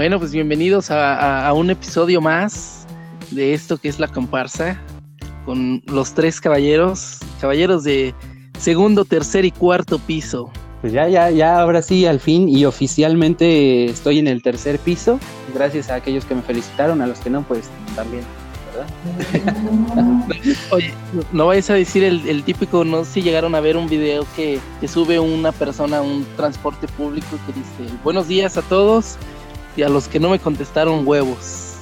Bueno, pues bienvenidos a, un episodio más de esto que es la comparsa con los tres caballeros, caballeros de segundo, tercer y cuarto piso. Pues ya, ya, ya, ahora sí, al fin y oficialmente estoy en el tercer piso. Gracias a aquellos que me felicitaron, a los que no, pues también. Oye, no vayas a decir el, típico, no sé si llegaron a ver un video que, que, sube una persona a un transporte público que dice, buenos días a todos y a los que no me contestaron huevos.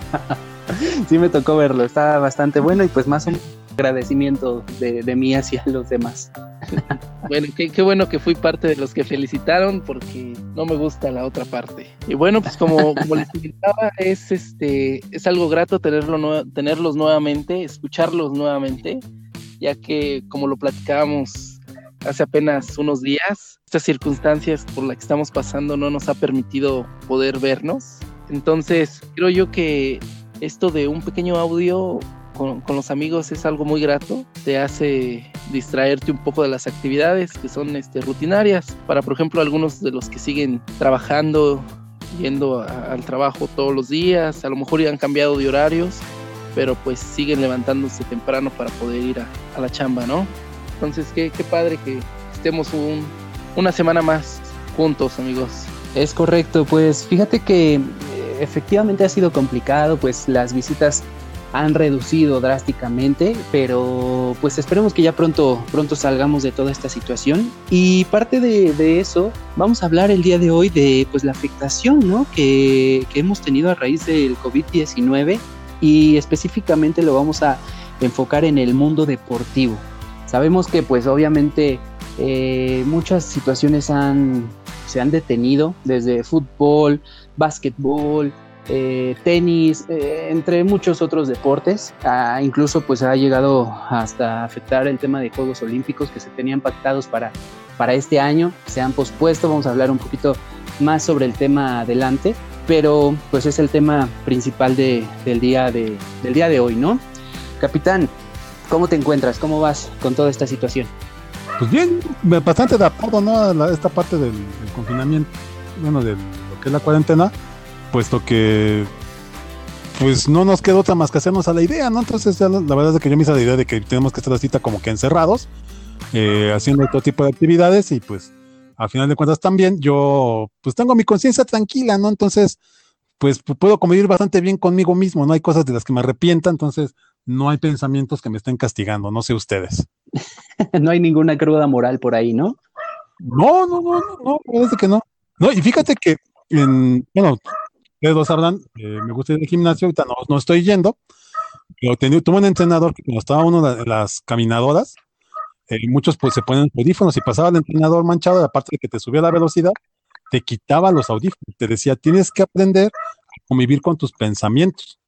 sí me tocó verlo, está bastante bueno y pues más un agradecimiento de, de mí hacia los demás. bueno, qué, bueno que fui parte de los que felicitaron porque no me gusta la otra parte. Y bueno, pues como, como les comentaba, es este es algo grato tenerlo tenerlos nuevamente, escucharlos nuevamente, ya que como lo platicábamos hace apenas unos días, estas circunstancias por las que estamos pasando no nos ha permitido poder vernos. Entonces, creo yo que esto de un pequeño audio con, los amigos es algo muy grato, te hace distraerte un poco de las actividades que son este, rutinarias. Para, por ejemplo, algunos de los que siguen trabajando, yendo al trabajo todos los días, a lo mejor ya han cambiado de horarios, pero pues siguen levantándose temprano para poder ir a, la chamba, ¿no? Entonces, qué, qué padre que estemos un, una semana más juntos, amigos. Es correcto, pues fíjate que eh, efectivamente ha sido complicado, pues las visitas han reducido drásticamente, pero pues esperemos que ya pronto, pronto salgamos de toda esta situación. Y parte de, eso, vamos a hablar el día de hoy de pues la afectación ¿no? que, que hemos tenido a raíz del COVID-19 y específicamente lo vamos a enfocar en el mundo deportivo. Sabemos que pues obviamente eh, muchas situaciones se han detenido desde fútbol, básquetbol, eh, tenis, eh, entre muchos otros deportes. Ah, incluso pues ha llegado hasta afectar el tema de Juegos Olímpicos que se tenían pactados para, para este año, se han pospuesto, vamos a hablar un poquito más sobre el tema adelante, pero pues es el tema principal del día de hoy, ¿no? Capitán, ¿cómo te encuentras? ¿Cómo vas con toda esta situación? Pues bien, bastante adaptado, ¿no? A esta parte del, confinamiento, bueno, de lo que es la cuarentena puesto que pues no nos quedó otra más que hacernos a la idea, ¿no? Entonces la, verdad es que yo me hice la idea de que tenemos que estar así como que encerrados, eh, haciendo todo tipo de actividades y pues a final de cuentas también yo pues tengo mi conciencia tranquila, ¿no? Entonces pues puedo convivir bastante bien conmigo mismo, no hay cosas de las que me arrepienta, entonces no hay pensamientos que me estén castigando, no sé ustedes. no hay ninguna cruda moral por ahí, ¿no? No, no, no, no, no, parece que no. No, y fíjate que en, bueno, ustedes lo sabrán, eh, me gusta ir al gimnasio, ahorita no, no estoy yendo, pero tuve un entrenador que cuando estaba uno de las caminadoras, eh, muchos pues se ponen audífonos y pasaba el entrenador manchado, aparte de que te subía la velocidad, te quitaba los audífonos, te decía, tienes que aprender a convivir con tus pensamientos.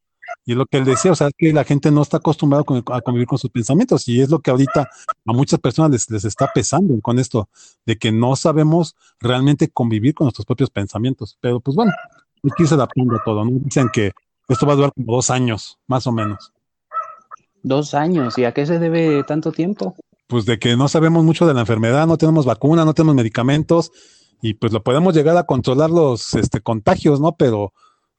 Y es lo que él decía, o sea, que la gente no está acostumbrada a convivir con sus pensamientos y es lo que ahorita a muchas personas les, les está pesando con esto, de que no sabemos realmente convivir con nuestros propios pensamientos. Pero pues bueno, hay que irse adaptando a todo, ¿no? Dicen que esto va a durar como dos años, más o menos. Dos años, ¿y a qué se debe tanto tiempo? Pues de que no sabemos mucho de la enfermedad, no tenemos vacuna, no tenemos medicamentos, y pues lo podemos llegar a controlar los este, contagios, ¿no? Pero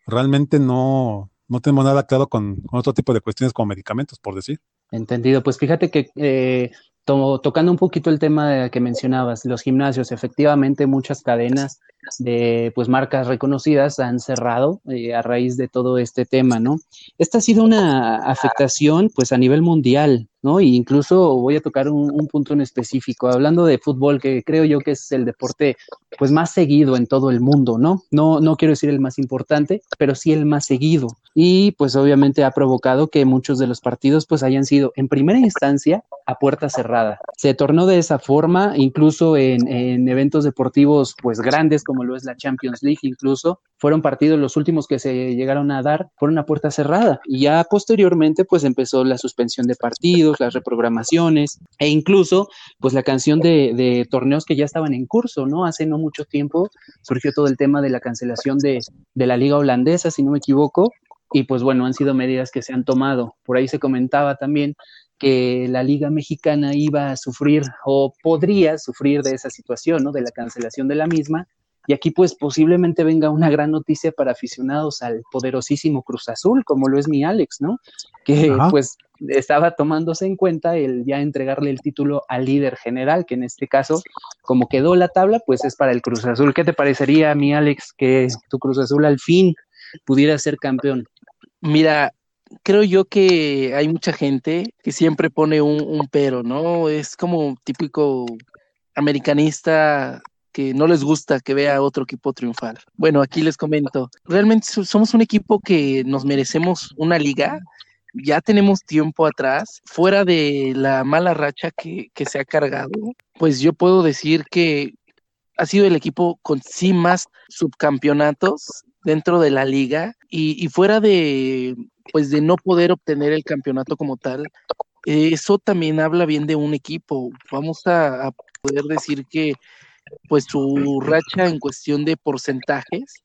realmente no, no tenemos nada claro con, otro tipo de cuestiones como medicamentos, por decir. Entendido, pues fíjate que eh, tocando un poquito el tema que mencionabas, los gimnasios, efectivamente muchas cadenas de pues marcas reconocidas han cerrado eh, a raíz de todo este tema, ¿no? Esta ha sido una afectación pues a nivel mundial, ¿no? E incluso voy a tocar un, punto en específico, hablando de fútbol, que creo yo que es el deporte pues más seguido en todo el mundo, ¿no? No, no quiero decir el más importante, pero sí el más seguido. Y pues obviamente ha provocado que muchos de los partidos pues hayan sido en primera instancia a puerta cerrada. Se tornó de esa forma, incluso en, en eventos deportivos pues grandes como lo es la Champions League, incluso fueron partidos los últimos que se llegaron a dar por una puerta cerrada y ya posteriormente pues empezó la suspensión de partidos, las reprogramaciones e incluso pues la canción de, de torneos que ya estaban en curso, ¿no? Hace no mucho tiempo surgió todo el tema de la cancelación de, de la liga holandesa, si no me equivoco, y pues bueno, han sido medidas que se han tomado. Por ahí se comentaba también que la Liga Mexicana iba a sufrir o podría sufrir de esa situación, ¿no? De la cancelación de la misma, Y aquí pues posiblemente venga una gran noticia para aficionados al poderosísimo Cruz Azul, como lo es mi Alex, ¿no? Que pues estaba tomándose en cuenta el ya entregarle el título al líder general, que en este caso, como quedó la tabla, pues es para el Cruz Azul. ¿Qué te parecería, mi Alex, que tu Cruz Azul al fin pudiera ser campeón? Mira, creo yo que hay mucha gente que siempre pone un, un pero, ¿no? Es como típico americanista que no les gusta que vea a otro equipo triunfar. Bueno, aquí les comento, realmente somos un equipo que nos merecemos una liga. Ya tenemos tiempo atrás, fuera de la mala racha que, que se ha cargado, pues yo puedo decir que ha sido el equipo con sí más subcampeonatos dentro de la liga y, fuera de pues de no poder obtener el campeonato como tal, eso también habla bien de un equipo. Vamos a poder decir que pues su racha en cuestión de porcentajes,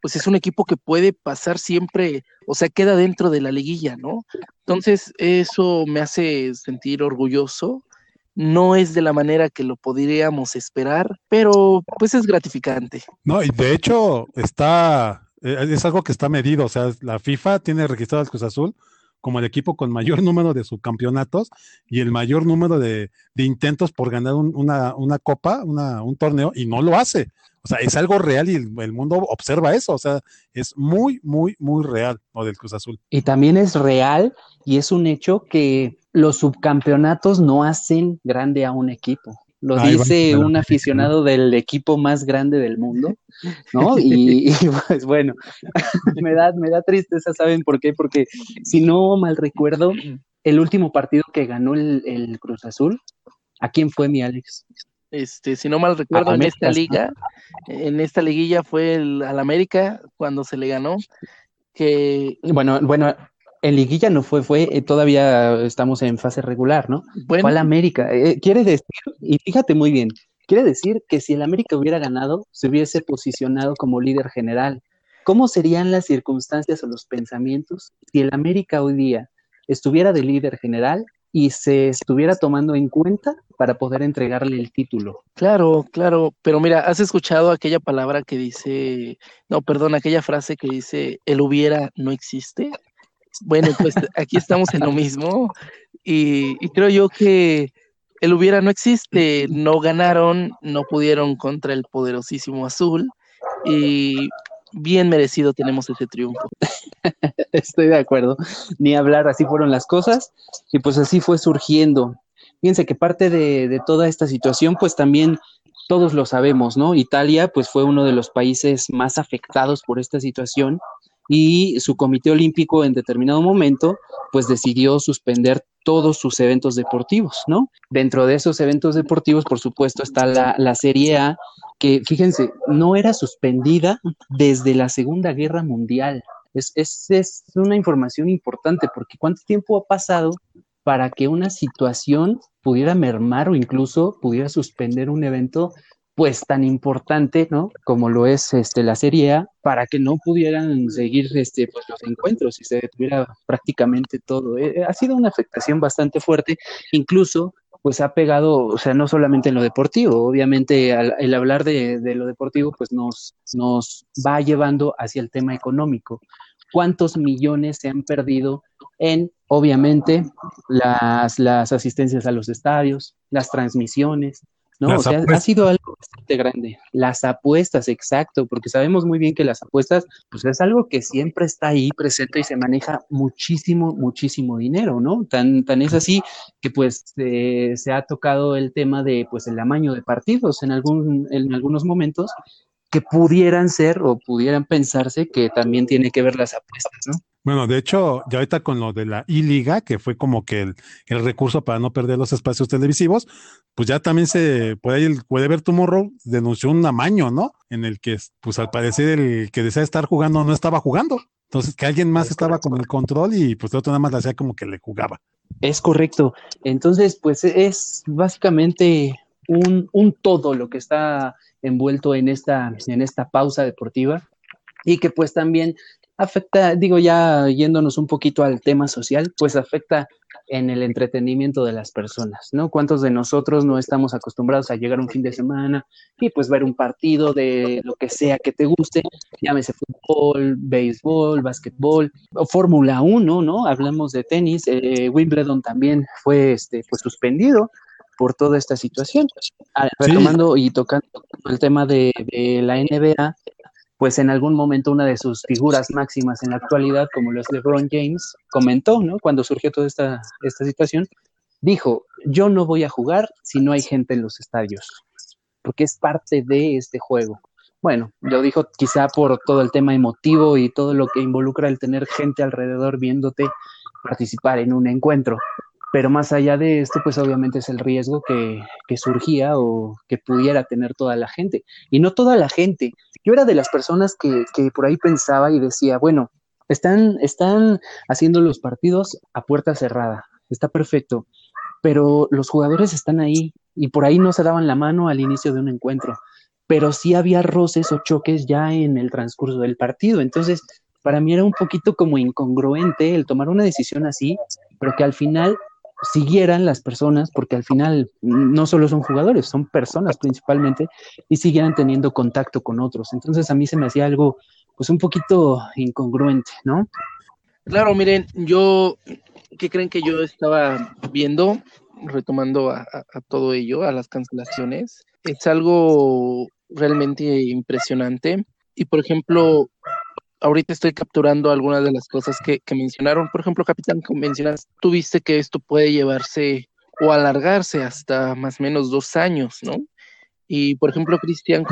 pues es un equipo que puede pasar siempre, o sea, queda dentro de la liguilla, ¿no? Entonces, eso me hace sentir orgulloso. No es de la manera que lo podríamos esperar, pero pues es gratificante. No, y de hecho está, eh, es algo que está medido, o sea, la FIFA tiene registrado Cruz Azul como el equipo con mayor número de subcampeonatos y el mayor número de, intentos por ganar una, una, copa, una, un torneo, y no lo hace. O sea, es algo real y el, mundo observa eso. O sea, es muy, muy, muy real lo del Cruz Azul. Y también es real y es un hecho que los subcampeonatos no hacen grande a un equipo. Lo dice un aficionado del equipo más grande del mundo, ¿no? Y, pues bueno, me da, me da tristeza, ¿saben por qué? Porque si no mal recuerdo, el último partido que ganó el, Cruz Azul, ¿a quién fue mi Alex? Este, si no mal recuerdo, en esta liga, en esta liguilla fue el, al América cuando se le ganó. Que... Bueno, bueno, en liguilla no fue, fue, eh, todavía estamos en fase regular, ¿no? Fue al América. Eh, quiere decir, y fíjate muy bien, quiere decir que si el América hubiera ganado, se hubiese posicionado como líder general. ¿Cómo serían las circunstancias o los pensamientos si el América hoy día estuviera de líder general y se estuviera tomando en cuenta para poder entregarle el título. Claro, claro, pero mira, ¿has escuchado aquella palabra que dice, no, perdón, aquella frase que dice, el hubiera no existe? Bueno, pues aquí estamos en lo mismo y, creo yo que el hubiera no existe, no ganaron, no pudieron contra el poderosísimo azul y bien merecido tenemos ese triunfo. Estoy de acuerdo, ni hablar, así fueron las cosas y pues así fue surgiendo. Fíjense que parte de, de toda esta situación pues también todos lo sabemos, ¿no? Italia pues fue uno de los países más afectados por esta situación y su comité olímpico en determinado momento pues decidió suspender todos sus eventos deportivos, ¿no? Dentro de esos eventos deportivos, por supuesto, está la, la Serie A, que fíjense, no era suspendida desde la Segunda Guerra Mundial. Es, es, es una información importante porque ¿cuánto tiempo ha pasado para que una situación pudiera mermar o incluso pudiera suspender un evento pues tan importante, ¿no? Como lo es este, la Serie A, para que no pudieran seguir este, pues, los encuentros y se detuviera prácticamente todo. Eh, eh, ha sido una afectación bastante fuerte, incluso pues ha pegado, o sea, no solamente en lo deportivo, obviamente el hablar de, de, lo deportivo pues nos, nos va llevando hacia el tema económico. ¿Cuántos millones se han perdido en, obviamente, las, las asistencias a los estadios, las transmisiones, ¿no? o sea, ha sido algo bastante grande. Las apuestas, exacto, porque sabemos muy bien que las apuestas, pues es algo que siempre está ahí presente y se maneja muchísimo, muchísimo dinero, ¿no? Tan, tan es así que pues se ha tocado el tema de pues el amaño de partidos en algún, en algunos momentos que pudieran ser o pudieran pensarse que también tiene que ver las apuestas, ¿no? Bueno, de hecho, ya ahorita con lo de la I-Liga, que fue como que el, el, recurso para no perder los espacios televisivos, pues ya también se puede, puede ver Tomorrow denunció un amaño, ¿no? En el que, pues al parecer el que desea estar jugando no estaba jugando. Entonces, que alguien más estaba con el control y pues el otro nada más le hacía como que le jugaba. Es correcto. Entonces, pues es básicamente un, un todo lo que está envuelto en esta, en esta pausa deportiva y que pues también afecta, digo ya yéndonos un poquito al tema social, pues afecta en el entretenimiento de las personas, ¿no? ¿Cuántos de nosotros no estamos acostumbrados a llegar un fin de semana y pues ver un partido de lo que sea que te guste, llámese fútbol, béisbol, básquetbol o Fórmula 1, ¿no? Hablamos de tenis, eh, Wimbledon también fue este, pues suspendido por toda esta situación. Ah, retomando y tocando el tema de, de la NBA, pues en algún momento una de sus figuras máximas en la actualidad, como lo es LeBron James, comentó, ¿no? Cuando surgió toda esta, esta situación, dijo, yo no voy a jugar si no hay gente en los estadios, porque es parte de este juego. Bueno, lo dijo quizá por todo el tema emotivo y todo lo que involucra el tener gente alrededor viéndote participar en un encuentro. Pero más allá de esto, pues obviamente es el riesgo que, que surgía o que pudiera tener toda la gente. Y no toda la gente, yo era de las personas que, que por ahí pensaba y decía, bueno, están, están haciendo los partidos a puerta cerrada, está perfecto, pero los jugadores están ahí y por ahí no se daban la mano al inicio de un encuentro, pero sí había roces o choques ya en el transcurso del partido. Entonces, para mí era un poquito como incongruente el tomar una decisión así, pero que al final siguieran las personas, porque al final no solo son jugadores, son personas principalmente, y siguieran teniendo contacto con otros. Entonces a mí se me hacía algo, pues un poquito incongruente, ¿no? Claro, miren, yo, ¿qué creen que yo estaba viendo, retomando a, a todo ello, a las cancelaciones? Es algo realmente impresionante. Y por ejemplo, ahorita estoy capturando algunas de las cosas que, mencionaron. Por ejemplo, Capitán, como mencionas, tuviste que esto puede llevarse o alargarse hasta más o menos dos años, ¿no? Y por ejemplo, Cristian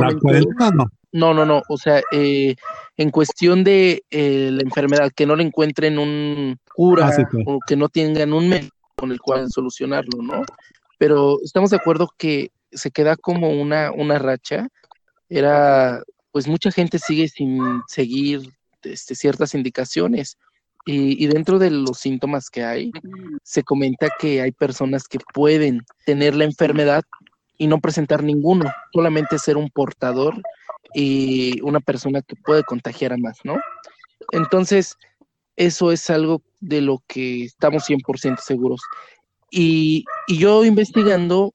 no? No, no, no. O sea, eh, en cuestión de eh, la enfermedad, que no le encuentren un cura ah, o que no tengan un médico con el cual solucionarlo, ¿no? Pero estamos de acuerdo que se queda como una, una racha. Era, pues mucha gente sigue sin seguir este, ciertas indicaciones. Y, dentro de los síntomas que hay, se comenta que hay personas que pueden tener la enfermedad y no presentar ninguno, solamente ser un portador y una persona que puede contagiar a más, ¿no? Entonces, eso es algo de lo que estamos 100% seguros. Y, y, yo investigando,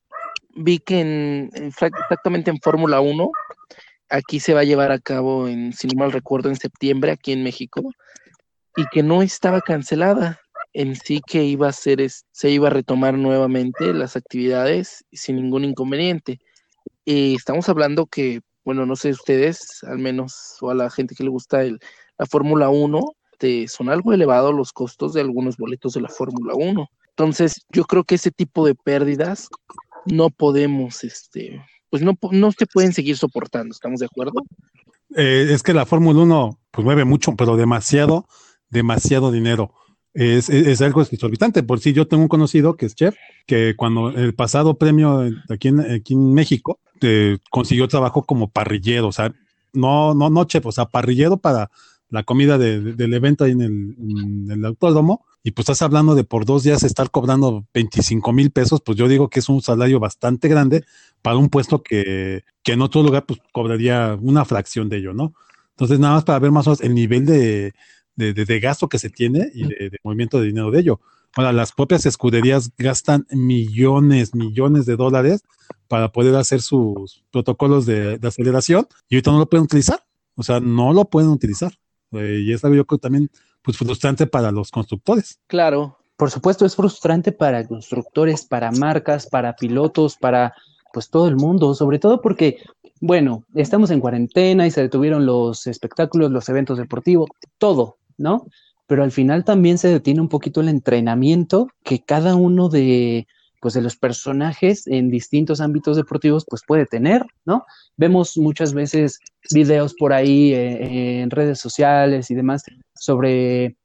vi que en, exactamente en Fórmula 1 aquí se va a llevar a cabo, en, si no mal recuerdo, en septiembre aquí en México, y que no estaba cancelada. En sí que iba a ser, se iba a retomar nuevamente las actividades sin ningún inconveniente. Y estamos hablando que, bueno, no sé ustedes, al menos, o a la gente que le gusta el, la Fórmula 1, son algo elevados los costos de algunos boletos de la Fórmula 1. Entonces, yo creo que ese tipo de pérdidas no podemos este, pues no, no se pueden seguir soportando, ¿estamos de acuerdo? Eh, es que la Fórmula 1 pues mueve mucho, pero demasiado, demasiado dinero. Es, es, algo exorbitante. Por si yo tengo un conocido que es chef, que cuando el pasado premio aquí en, aquí en México eh, consiguió trabajo como parrillero, o sea, no, no, no chef, o sea, parrillero para la comida del evento ahí en el, en el autódromo y pues estás hablando de por dos días estar cobrando 25 mil pesos, pues yo digo que es un salario bastante grande para un puesto que, que en otro lugar pues cobraría una fracción de ello, ¿no? Entonces, nada más para ver más o menos el nivel de, de, gasto que se tiene y de, movimiento de dinero de ello. Ahora, las propias escuderías gastan millones, millones de dólares para poder hacer sus protocolos de, aceleración y ahorita no lo pueden utilizar. O sea, no lo pueden utilizar. Eh, y es algo yo creo también pues frustrante para los constructores. Claro. Por supuesto, es frustrante para constructores, para marcas, para pilotos, para pues todo el mundo, sobre todo porque, bueno, estamos en cuarentena y se detuvieron los espectáculos, los eventos deportivos, todo, ¿no? Pero al final también se detiene un poquito el entrenamiento que cada uno de, pues de los personajes en distintos ámbitos deportivos pues puede tener, ¿no? Vemos muchas veces videos por ahí eh, en redes sociales y demás sobre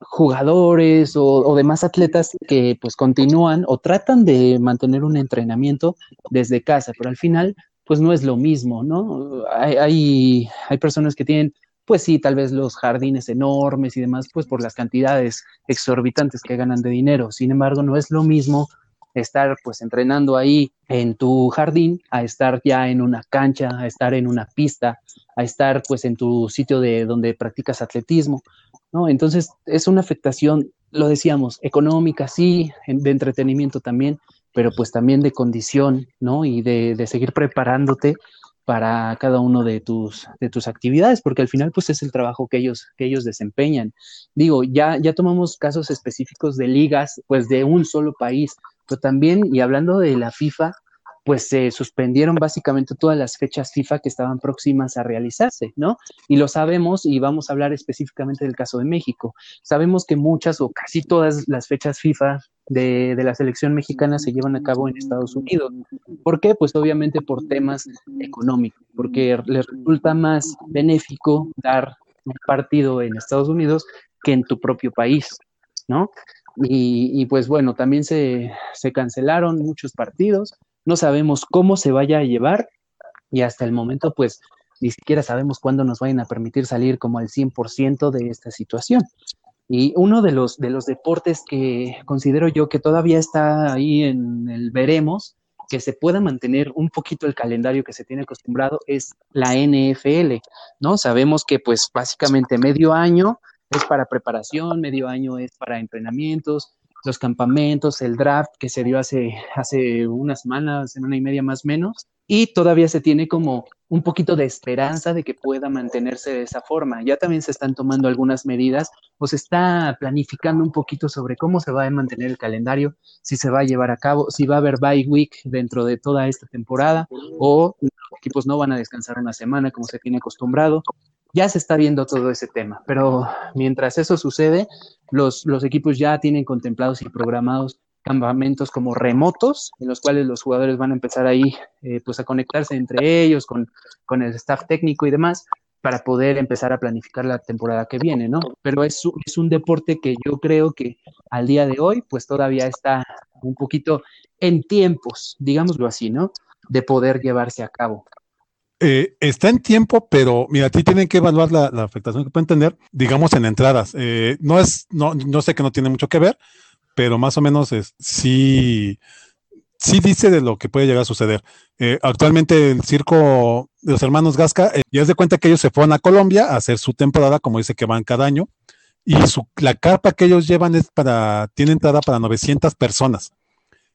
jugadores o, demás atletas que pues continúan o tratan de mantener un entrenamiento desde casa, pero al final pues no es lo mismo, ¿no? Hay, hay, hay personas que tienen pues sí, tal vez los jardines enormes y demás, pues por las cantidades exorbitantes que ganan de dinero. Sin embargo, no es lo mismo estar pues entrenando ahí en tu jardín a estar ya en una cancha, a estar en una pista, a estar pues en tu sitio de donde practicas atletismo, ¿no? Entonces es una afectación, lo decíamos, económica, sí, de entretenimiento también, pero pues también de condición, ¿no? Y de, de seguir preparándote para cada uno de tus, de tus actividades, porque al final pues es el trabajo que ellos, que ellos desempeñan. Digo, ya, ya tomamos casos específicos de ligas, pues de un solo país, pero también, y hablando de la FIFA, pues se suspendieron básicamente todas las fechas FIFA que estaban próximas a realizarse, ¿no? Y lo sabemos y vamos a hablar específicamente del caso de México. Sabemos que muchas o casi todas las fechas FIFA de, la selección mexicana se llevan a cabo en Estados Unidos. ¿Por qué? Pues obviamente por temas económicos, porque les resulta más benéfico dar un partido en Estados Unidos que en tu propio país, ¿no? Y, pues bueno, también se, se cancelaron muchos partidos, no sabemos cómo se vaya a llevar y hasta el momento pues ni siquiera sabemos cuándo nos vayan a permitir salir como al 100% de esta situación. Y uno de los, de los deportes que considero yo que todavía está ahí en el veremos, que se pueda mantener un poquito el calendario que se tiene acostumbrado es la NFL, ¿no? Sabemos que pues básicamente medio año es para preparación, medio año es para entrenamientos, los campamentos, el draft que se dio hace, hace una semana, semana y media más o menos, y todavía se tiene como un poquito de esperanza de que pueda mantenerse de esa forma. Ya también se están tomando algunas medidas o se está planificando un poquito sobre cómo se va a mantener el calendario, si se va a llevar a cabo, si va a haber bye week dentro de toda esta temporada o los equipos no van a descansar una semana como se tiene acostumbrado ya se está viendo todo ese tema, pero mientras eso sucede, los, equipos ya tienen contemplados y programados campamentos como remotos, en los cuales los jugadores van a empezar ahí eh, pues a conectarse entre ellos, con, con, el staff técnico y demás, para poder empezar a planificar la temporada que viene, ¿no? Pero es, es un deporte que yo creo que al día de hoy, pues todavía está un poquito en tiempos, digámoslo así, ¿no? De poder llevarse a cabo. Eh, está en tiempo, pero mira, a ti tienen que evaluar la, afectación que pueden tener, digamos, en entradas. Eh, no es, no, no sé que no tiene mucho que ver, pero más o menos es, sí, sí dice de lo que puede llegar a suceder. Eh, actualmente el circo de los hermanos Gasca, ya es de cuenta que ellos se fueron a Colombia a hacer su temporada, como dice que van cada año, y su, la carpa que ellos llevan es para, tiene entrada para 900 personas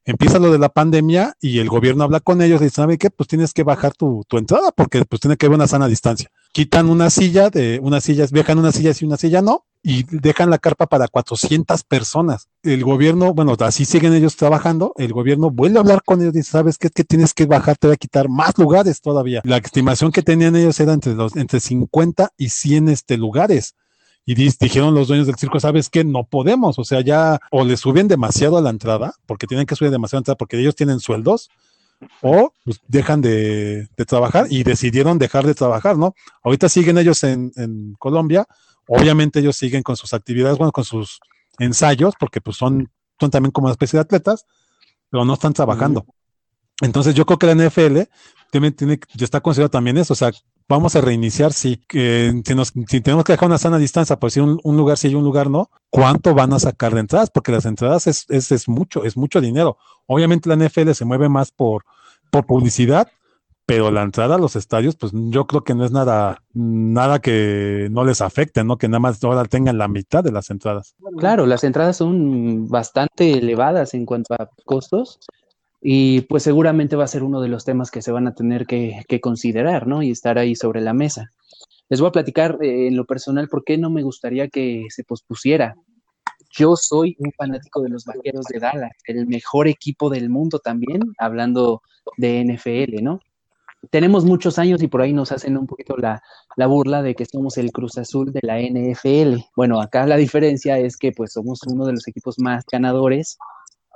empieza lo de la pandemia y el gobierno habla con ellos y dice, ¿sabe qué? Pues tienes que bajar tu, entrada porque pues tiene que haber una sana distancia. Quitan una silla de unas sillas, viajan una silla y una silla no, y dejan la carpa para 400 personas. El gobierno, bueno, así siguen ellos trabajando, el gobierno vuelve a hablar con ellos y dice, ¿sabes qué? Es que tienes que bajar, te voy a quitar más lugares todavía. La estimación que tenían ellos era entre, los, entre 50 y 100 este, lugares y dijeron los dueños del circo, ¿sabes qué? No podemos, o sea, ya o le suben demasiado a la entrada, porque tienen que subir demasiado a la entrada, porque ellos tienen sueldos, o pues, dejan de, trabajar y decidieron dejar de trabajar, ¿no? Ahorita siguen ellos en, Colombia, obviamente ellos siguen con sus actividades, bueno, con sus ensayos, porque pues son, son también como una especie de atletas, pero no están trabajando. Entonces yo creo que la NFL tiene, tiene, ya está considerado también eso, o sea, vamos a reiniciar, sí, que si, nos, si tenemos que dejar una sana distancia, pues si un, lugar sí y un lugar no, ¿cuánto van a sacar de entradas? Porque las entradas es, es, es, mucho, es mucho dinero. Obviamente la NFL se mueve más por, por publicidad, pero la entrada a los estadios, pues yo creo que no es nada, nada que no les afecte, ¿no? Que nada más ahora tengan la mitad de las entradas. Claro, las entradas son bastante elevadas en cuanto a costos y pues seguramente va a ser uno de los temas que se van a tener que, considerar, ¿no? Y estar ahí sobre la mesa. Les voy a platicar eh, en lo personal por qué no me gustaría que se pospusiera. Yo soy un fanático de los Vaqueros de Dallas, el mejor equipo del mundo también, hablando de NFL, ¿no? Tenemos muchos años y por ahí nos hacen un poquito la, la burla de que somos el Cruz Azul de la NFL. Bueno, acá la diferencia es que pues somos uno de los equipos más ganadores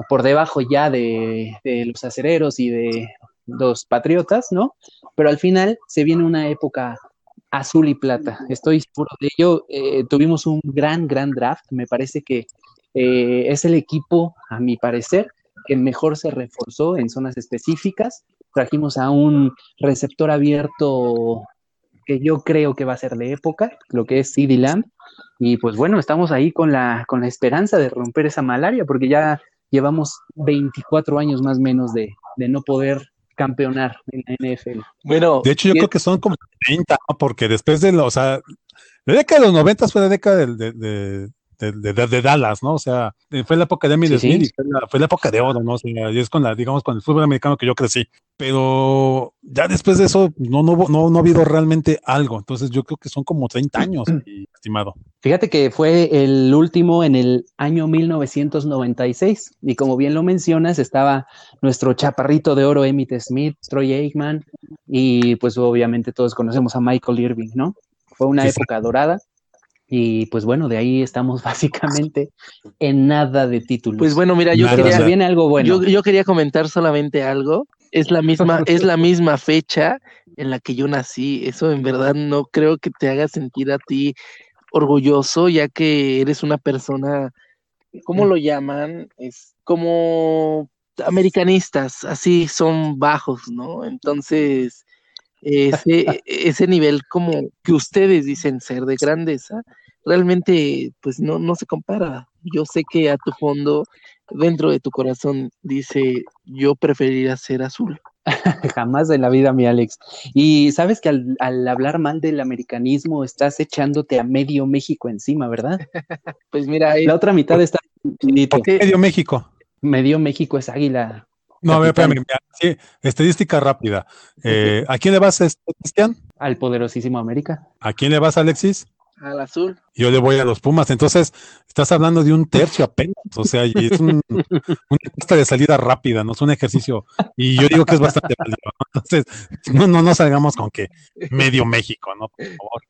por debajo ya de, los acereros y de los patriotas, ¿no? Pero al final se viene una época azul y plata. Estoy seguro de ello. Eh, tuvimos un gran, gran draft. Me parece que eh, es el equipo, a mi parecer, que mejor se reforzó en zonas específicas. Trajimos a un receptor abierto que yo creo que va a ser de época, lo que es CD Lamb. Y pues bueno, estamos ahí con la, con la esperanza de romper esa malaria, porque ya llevamos 24 años más o menos de, de no poder campeonar en la NFL. Bueno, de hecho yo creo que son como 30, porque después de, los, o sea, la década de los 90 fue la década de, de, de, de, Dallas, ¿no? O sea, fue la época de Emily Smith y fue la, época de oro, ¿no? O sea, y es con la, digamos, con el fútbol americano que yo crecí. Pero ya después de eso, no, no, no, no ha habido realmente algo. Entonces yo creo que son como 30 años, estimado. Fíjate que fue el último en el año 1996. Y como bien lo mencionas, estaba nuestro chaparrito de oro, Emmitt Smith, Troy Aikman, y pues obviamente todos conocemos a Michael Irving, ¿no? Fue una época dorada y pues bueno, de ahí estamos básicamente en nada de títulos. Pues bueno, mira, yo quería viene algo bueno. Yo, quería comentar solamente algo. Es la misma, es la misma fecha en la que yo nací. Eso en verdad no creo que te haga sentir a ti orgulloso, ya que eres una persona, ¿cómo lo llaman? Es como americanistas, así son bajos, ¿no? Entonces, ese, ese nivel como que ustedes dicen ser de grandeza, realmente pues no, no se compara. Yo sé que a tu fondo, dentro de tu corazón, dice, yo preferiría ser azul. Jamás de la vida, mi Alex. Y sabes que al, al, hablar mal del americanismo estás echándote a medio México encima, ¿verdad? pues mira, la otra mitad está... Medio México. Medio México es águila. No, a ver, espérame, sí, estadística rápida. Eh, ¿A quién le vas, este, Cristian? Al poderosísimo América. ¿A quién le vas, Alexis? Al azul. Yo le voy a los Pumas. Entonces, estás hablando de un tercio apenas. O sea, es un, una pista de salida rápida, no es un ejercicio. Y yo digo que es bastante válido. Entonces, no, no, no salgamos con que medio México, ¿no? Por favor.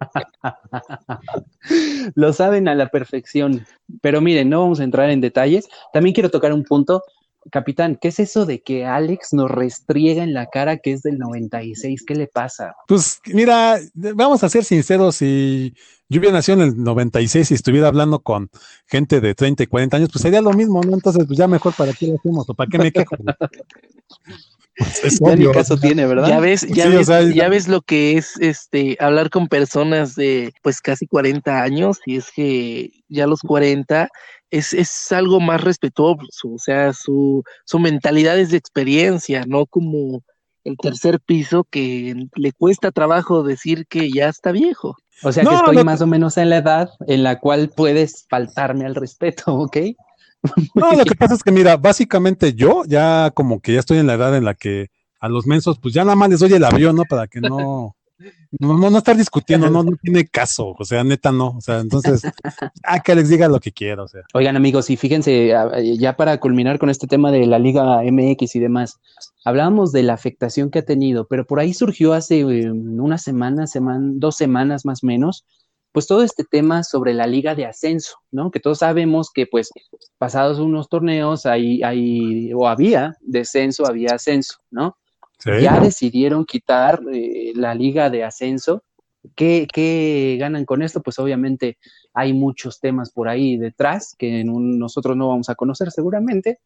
Lo saben a la perfección. Pero miren, no vamos a entrar en detalles. También quiero tocar un punto Capitán, ¿qué es eso de que Alex nos restriega en la cara que es del 96? ¿Qué le pasa? Pues mira, vamos a ser sinceros, si yo hubiera nacido en el 96 y estuviera hablando con gente de 30 y 40 años, pues sería lo mismo, ¿no? Entonces, pues ya mejor para qué lo hacemos o para qué me quejo. Pues es caso tiene, ¿verdad? Ya ves, ya, ves, ya ves lo que es este hablar con personas de pues casi 40 años y es que ya los 40 es, es algo más respetuoso, o sea, su, su mentalidad es de experiencia, no como el tercer piso que le cuesta trabajo decir que ya está viejo. O sea que estoy más o menos en la edad en la cual puedes faltarme al respeto, ¿ok? No, lo que pasa es que mira, básicamente yo ya como que ya estoy en la edad en la que a los mensos, pues ya nada más les doy el avión, ¿no? Para que no, no, no, no estar discutiendo, no, no tiene caso, o sea, neta no, o sea, entonces, a que les diga lo que quiera, o sea. Oigan amigos, y fíjense, ya para culminar con este tema de la Liga MX y demás, hablábamos de la afectación que ha tenido, pero por ahí surgió hace eh, una semana, semana, dos semanas más o menos, pues todo este tema sobre la liga de ascenso, ¿no? Que todos sabemos que pues pasados unos torneos hay, hay o había descenso, había ascenso, ¿no? Ya decidieron quitar eh, la liga de ascenso. ¿Qué, ganan con esto? Pues obviamente hay muchos temas por ahí detrás que nosotros no vamos a conocer seguramente,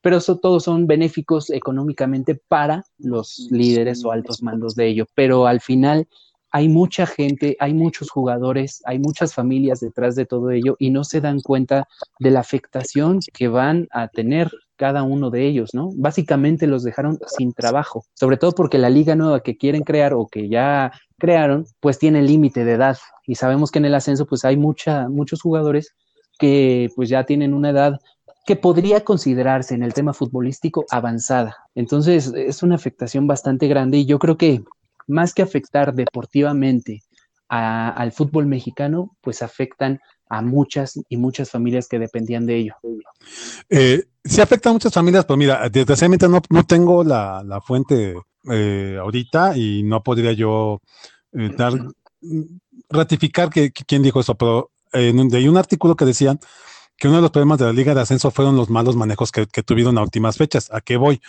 pero eso, todos son benéficos económicamente para los líderes o altos mandos de ello. Pero al final hay mucha gente, hay muchos jugadores, hay muchas familias detrás de todo ello y no se dan cuenta de la afectación que van a tener cada uno de ellos, ¿no? Básicamente los dejaron sin trabajo, sobre todo porque la liga nueva que quieren crear o que ya crearon, pues tiene límite de edad y sabemos que en el ascenso pues hay mucha, muchos jugadores que pues ya tienen una edad que podría considerarse en el tema futbolístico avanzada. Entonces es una afectación bastante grande y yo creo que más que afectar deportivamente al fútbol mexicano, pues afectan a muchas y muchas familias que dependían de ello. Eh, sí afecta a muchas familias, pero mira, desgraciadamente no, no tengo la, la fuente eh, ahorita y no podría yo eh, dar, ratificar que, quién dijo eso, pero en un, hay un artículo que decían que uno de los problemas de la Liga de Ascenso fueron los malos manejos que, que tuvieron a últimas fechas. ¿A qué voy?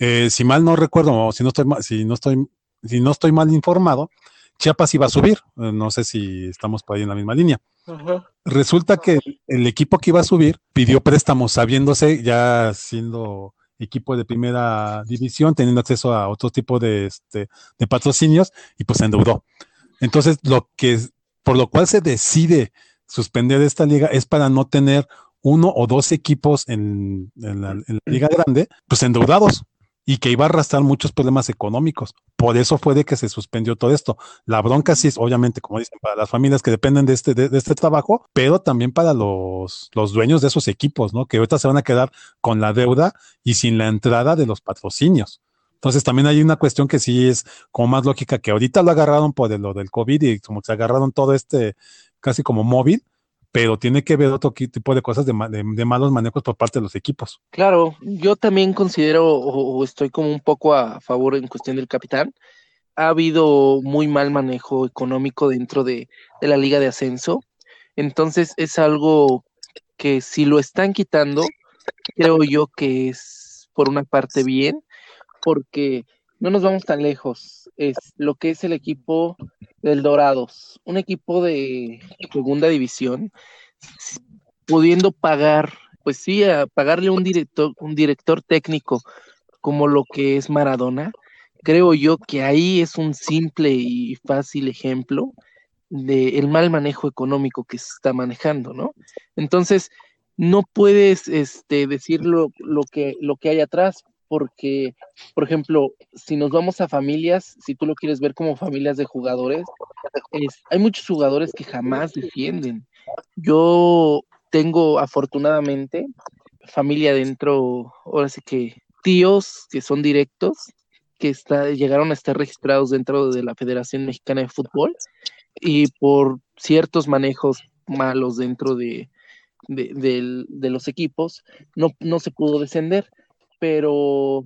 Eh, si mal no recuerdo, o si no estoy, si no estoy si no estoy mal informado, Chiapas iba a subir. Eh, no sé si estamos por ahí en la misma línea. Resulta que el equipo que iba a subir pidió préstamos, sabiéndose ya siendo equipo de primera división, teniendo acceso a otro tipo de, este, de patrocinios y pues se endeudó. Entonces, lo que, por lo cual se decide suspender esta liga es para no tener uno o dos equipos en, la, liga grande, pues endeudados y que iba a arrastrar muchos problemas económicos. Por eso fue de que se suspendió todo esto. La bronca sí es, obviamente, como dicen, para las familias que dependen de este, de, este trabajo, pero también para los, los dueños de esos equipos, ¿no? Que ahorita se van a quedar con la deuda y sin la entrada de los patrocinios. Entonces también hay una cuestión que sí es como más lógica, que ahorita lo agarraron por lo del COVID y como se agarraron todo este casi como móvil, pero tiene que ver otro tipo de cosas de, malos manejos por parte de los equipos. Claro, yo también considero o, estoy como un poco a favor en cuestión del capitán. Ha habido muy mal manejo económico dentro de, de la liga de ascenso, entonces es algo que si lo están quitando, creo yo que es por una parte bien, porque no nos vamos tan lejos. Es lo que es el equipo del Dorados, un equipo de segunda división, pudiendo pagar, pues sí, a pagarle un director, un director técnico como lo que es Maradona. Creo yo que ahí es un simple y fácil ejemplo del el mal manejo económico que se está manejando, ¿no? Entonces, no puedes este, decir lo, que, lo que hay atrás, porque, por ejemplo, si nos vamos a familias, si tú lo quieres ver como familias de jugadores, hay muchos jugadores que jamás defienden. Yo tengo afortunadamente familia dentro, ahora sí que tíos que son directos, que está, llegaron a estar registrados dentro de la Federación Mexicana de Fútbol y por ciertos manejos malos dentro de, los equipos, no se pudo descender pero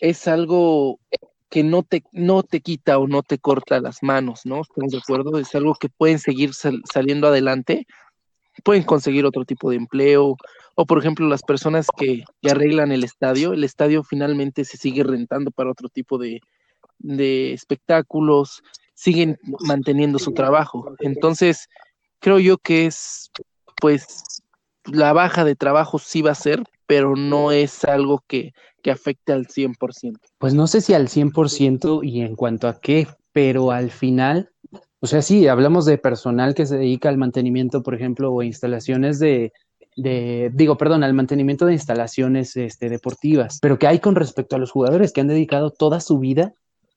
es algo que no te, no te quita o no te corta las manos, ¿no? ¿Estamos de acuerdo? Es algo que pueden seguir saliendo adelante, pueden conseguir otro tipo de empleo, o por ejemplo las personas que, arreglan el estadio, el estadio finalmente se sigue rentando para otro tipo de, de espectáculos, siguen manteniendo su trabajo. Entonces, creo yo que es, pues, la baja de trabajo sí va a ser, pero no es algo que, que afecte al 100%. Pues no sé si al 100% y en cuanto a qué, pero al final, o sea, sí, hablamos de personal que se dedica al mantenimiento, por ejemplo, o instalaciones de, de, digo, perdón, al mantenimiento de instalaciones este, deportivas, pero ¿qué hay con respecto a los jugadores que han dedicado toda su vida,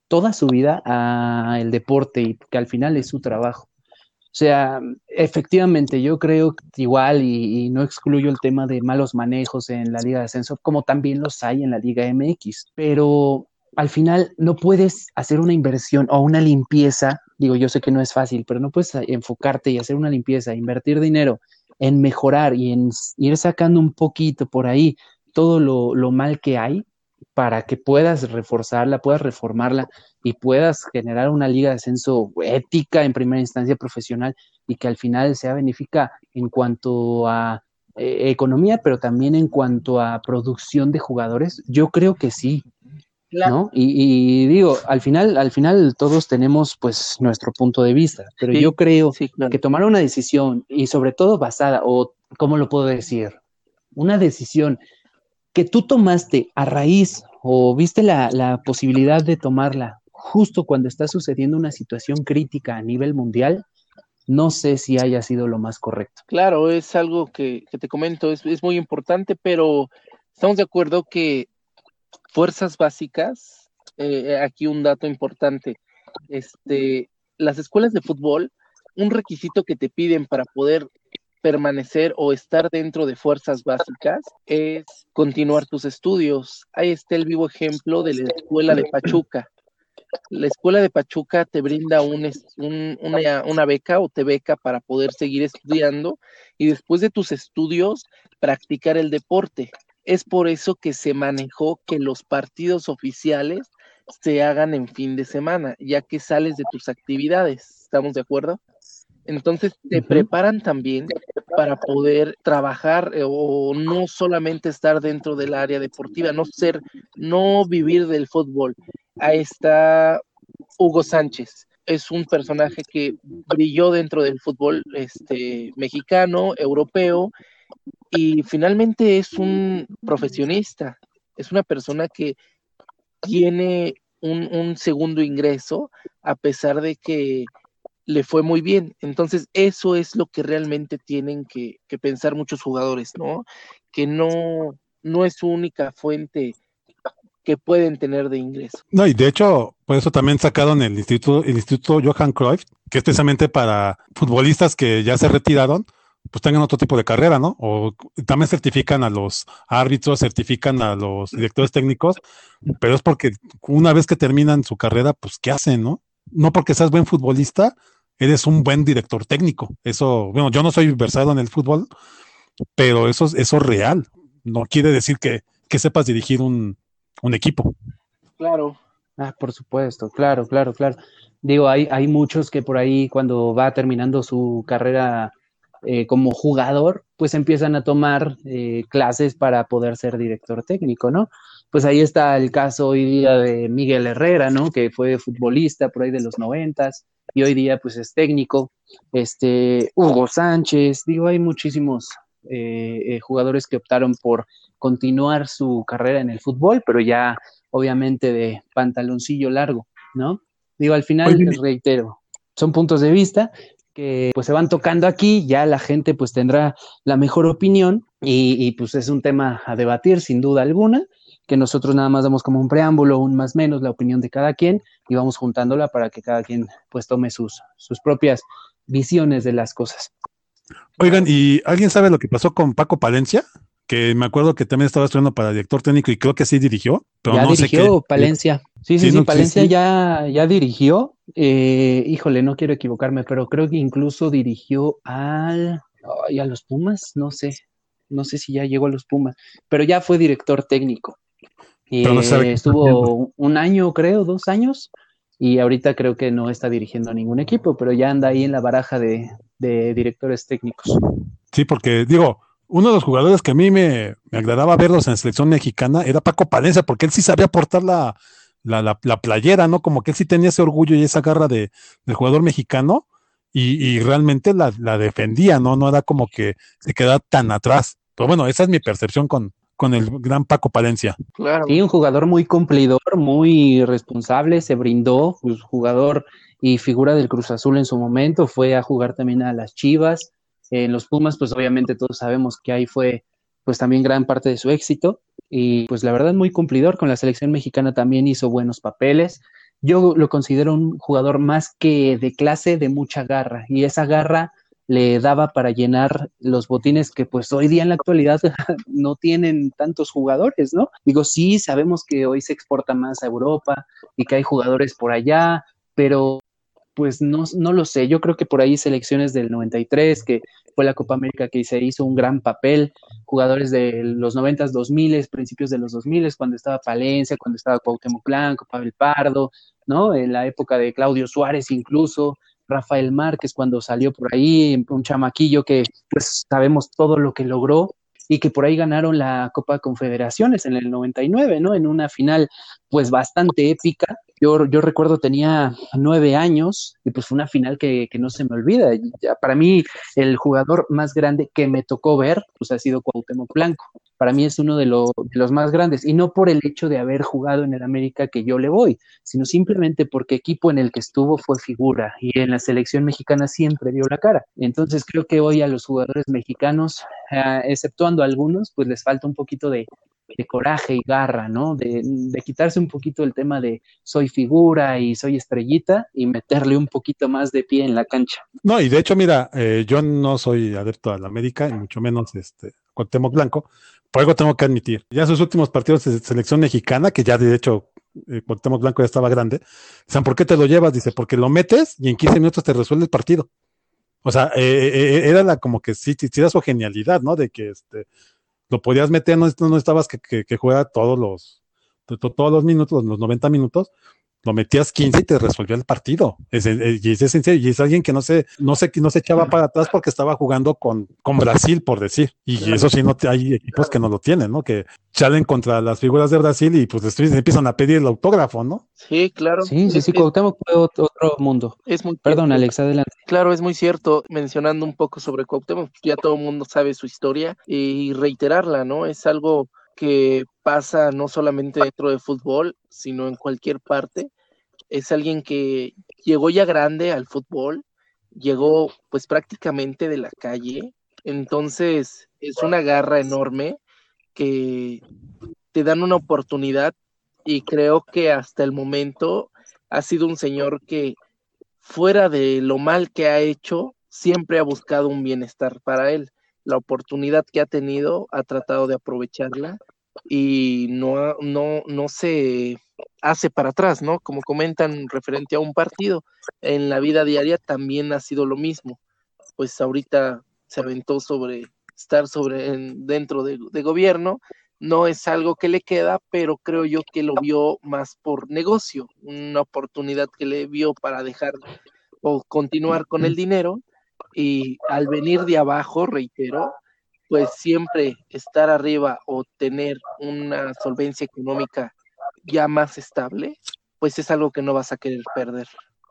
toda su vida al deporte y que al final es su trabajo? O sea, efectivamente, yo creo igual, y, no excluyo el tema de malos manejos en la Liga de Ascenso, como también los hay en la Liga MX, pero al final no puedes hacer una inversión o una limpieza, digo, yo sé que no es fácil, pero no puedes enfocarte y hacer una limpieza, invertir dinero en mejorar y en ir sacando un poquito por ahí todo lo mal que hay para que puedas reforzarla, puedas reformarla y puedas generar una liga de ascenso ética en primera instancia profesional y que al final sea benéfica en cuanto a eh, economía, pero también en cuanto a producción de jugadores, yo creo que sí. ¿no? Y, digo, al final, al final todos tenemos pues nuestro punto de vista, pero yo creo que tomar una decisión y sobre todo basada, o ¿cómo lo puedo decir? Una decisión que tú tomaste a raíz o viste la, posibilidad de tomarla justo cuando está sucediendo una situación crítica a nivel mundial, no sé si haya sido lo más correcto. Claro, es algo que, te comento, es, muy importante, pero estamos de acuerdo que fuerzas básicas, eh, aquí un dato importante, este, las escuelas de fútbol, un requisito que te piden para poder permanecer o estar dentro de fuerzas básicas es continuar tus estudios. Ahí está el vivo ejemplo de la escuela de Pachuca. La escuela de Pachuca te brinda un, una, una beca o te beca para poder seguir estudiando y después de tus estudios practicar el deporte. Es por eso que se manejó que los partidos oficiales se hagan en fin de semana, ya que sales de tus actividades. ¿Estamos de acuerdo? Entonces te preparan también para poder trabajar eh, o no solamente estar dentro del área deportiva, no ser, no vivir del fútbol. Ahí está Hugo Sánchez. Es un personaje que brilló dentro del fútbol este, mexicano, europeo, y finalmente es un profesionista, es una persona que tiene un segundo ingreso, a pesar de que le fue muy bien. Entonces, eso es lo que realmente tienen que, pensar muchos jugadores, ¿no? Que no, no es su única fuente que pueden tener de ingreso. No, y de hecho, por eso también sacaron el instituto, el instituto Johan Cruyff, que es precisamente para futbolistas que ya se retiraron, pues tengan otro tipo de carrera, ¿no? O también certifican a los árbitros, certifican a los directores técnicos, pero es porque una vez que terminan su carrera, pues ¿qué hacen, no? No porque seas buen futbolista, eres un buen director técnico. Eso, bueno, yo no soy versado en el fútbol, pero eso, eso es real. No quiere decir que, que sepas dirigir un, un equipo. Claro. Ah, por supuesto, claro, claro, claro. Digo, hay, hay muchos que por ahí cuando va terminando su carrera eh, como jugador, pues empiezan a tomar eh, clases para poder ser director técnico, ¿no? Pues ahí está el caso hoy día de Miguel Herrera, ¿no? Que fue futbolista por ahí de los noventas y hoy día pues es técnico. Este, Hugo Sánchez, digo, hay muchísimos eh, jugadores que optaron por continuar su carrera en el fútbol, pero ya obviamente de pantaloncillo largo, ¿no? Digo, al final, reitero, son puntos de vista que pues se van tocando aquí, ya la gente pues tendrá la mejor opinión y, pues es un tema a debatir sin duda alguna, que nosotros nada más damos como un preámbulo, un más menos la opinión de cada quien y vamos juntándola para que cada quien pues tome sus, sus propias visiones de las cosas. Oigan, ¿y alguien sabe lo que pasó con Paco Palencia? que me acuerdo que también estaba estudiando para director técnico y creo que sí dirigió, pero ya no dirigió sé qué. Palencia. Sí, sí, sí, Palencia ya, ya dirigió. Eh, híjole, no quiero equivocarme, pero creo que incluso dirigió al y a los Pumas, no sé, no sé si ya llegó a los Pumas, pero ya fue director técnico. Y estuvo un año, creo, dos años, y ahorita creo que no está dirigiendo a ningún equipo, pero ya anda ahí en la baraja de, de directores técnicos. Sí, porque digo, uno de los jugadores que a mí me, agradaba verlos en la selección mexicana era Paco Palencia, porque él sí sabía portar la, la, playera, ¿no? Como que él sí tenía ese orgullo y esa garra de, del jugador mexicano y, realmente la, defendía, ¿no? No era como que se quedaba tan atrás. Pero bueno, esa es mi percepción con, con el gran Paco Palencia. Claro. Sí, un jugador muy cumplidor, muy responsable, se brindó, pues, jugador y figura del Cruz Azul en su momento, fue a jugar también a las Chivas, en los Pumas, pues obviamente todos sabemos que ahí fue pues también gran parte de su éxito y pues la verdad muy cumplidor con la selección mexicana también hizo buenos papeles. Yo lo considero un jugador más que de clase de mucha garra y esa garra le daba para llenar los botines que pues hoy día en la actualidad no tienen tantos jugadores, ¿no? Digo, sí, sabemos que hoy se exporta más a Europa y que hay jugadores por allá, pero pues no, no lo sé, yo creo que por ahí selecciones del 93, que fue la Copa América que se hizo un gran papel, jugadores de los 90s, 2000, principios de los 2000, cuando estaba Palencia, cuando estaba Cuauhtémoc Blanco, Pavel Pardo, ¿no? En la época de Claudio Suárez incluso, Rafael Márquez cuando salió por ahí, un chamaquillo que pues sabemos todo lo que logró y que por ahí ganaron la Copa Confederaciones en el 99, ¿no? En una final pues bastante épica yo, yo recuerdo tenía nueve años y pues fue una final que, que no se me olvida. Ya, para mí, el jugador más grande que me tocó ver, pues ha sido Cuauhtémoc Blanco. Para mí es uno de, los más grandes y no por el hecho de haber jugado en el América que yo le voy, sino simplemente porque equipo en el que estuvo fue figura y en la selección mexicana siempre dio la cara. Entonces creo que hoy a los jugadores mexicanos, eh, exceptuando algunos, pues les falta un poquito de, coraje y garra, ¿no? De, quitarse un poquito el tema de soy figura y soy estrellita y meterle un poquito más de pie en la cancha. No, y de hecho, mira, eh, yo no soy adepto a la América, y mucho menos este Cuauhtémoc Blanco, por algo tengo que admitir. Ya sus últimos partidos de selección mexicana, que ya de hecho eh, Blanco ya estaba grande, dicen, ¿por qué te lo llevas? Dice, porque lo metes y en 15 minutos te resuelve el partido. O sea, eh, eh, era la, como que sí, sí, era su genialidad, ¿no? De que este, lo podías meter, no, estabas que, que, que juega todos los, todos los minutos, los 90 minutos, lo metías 15 y te resolvía el partido. Es, y es sencillo, y es alguien que no se, no se, no se echaba para atrás porque estaba jugando con, con Brasil, por decir. Y eso sí, no hay equipos que no lo tienen, ¿no? Que salen contra las figuras de Brasil y pues después empiezan a pedir el autógrafo, ¿no? Sí, claro. Sí, sí, sí, Cuauhtémoc fue otro, mundo. Es muy Perdón, Alex, adelante. Claro, es muy cierto. Mencionando un poco sobre Cuauhtémoc, ya todo el mundo sabe su historia y reiterarla, ¿no? Es algo que pasa no solamente dentro de fútbol, sino en cualquier parte. Es alguien que llegó ya grande al fútbol, llegó pues prácticamente de la calle, entonces es una garra enorme que te dan una oportunidad y creo que hasta el momento ha sido un señor que fuera de lo mal que ha hecho, siempre ha buscado un bienestar para él. La oportunidad que ha tenido, ha tratado de aprovecharla y no, no, no se hace para atrás, ¿no? Como comentan referente a un partido, en la vida diaria también ha sido lo mismo. Pues ahorita se aventó sobre estar sobre dentro de, de gobierno, no es algo que le queda, pero creo yo que lo vio más por negocio, una oportunidad que le vio para dejar o continuar con el dinero y al venir de abajo, reitero, pues siempre estar arriba o tener una solvencia económica ya más estable, pues es algo que no vas a querer perder.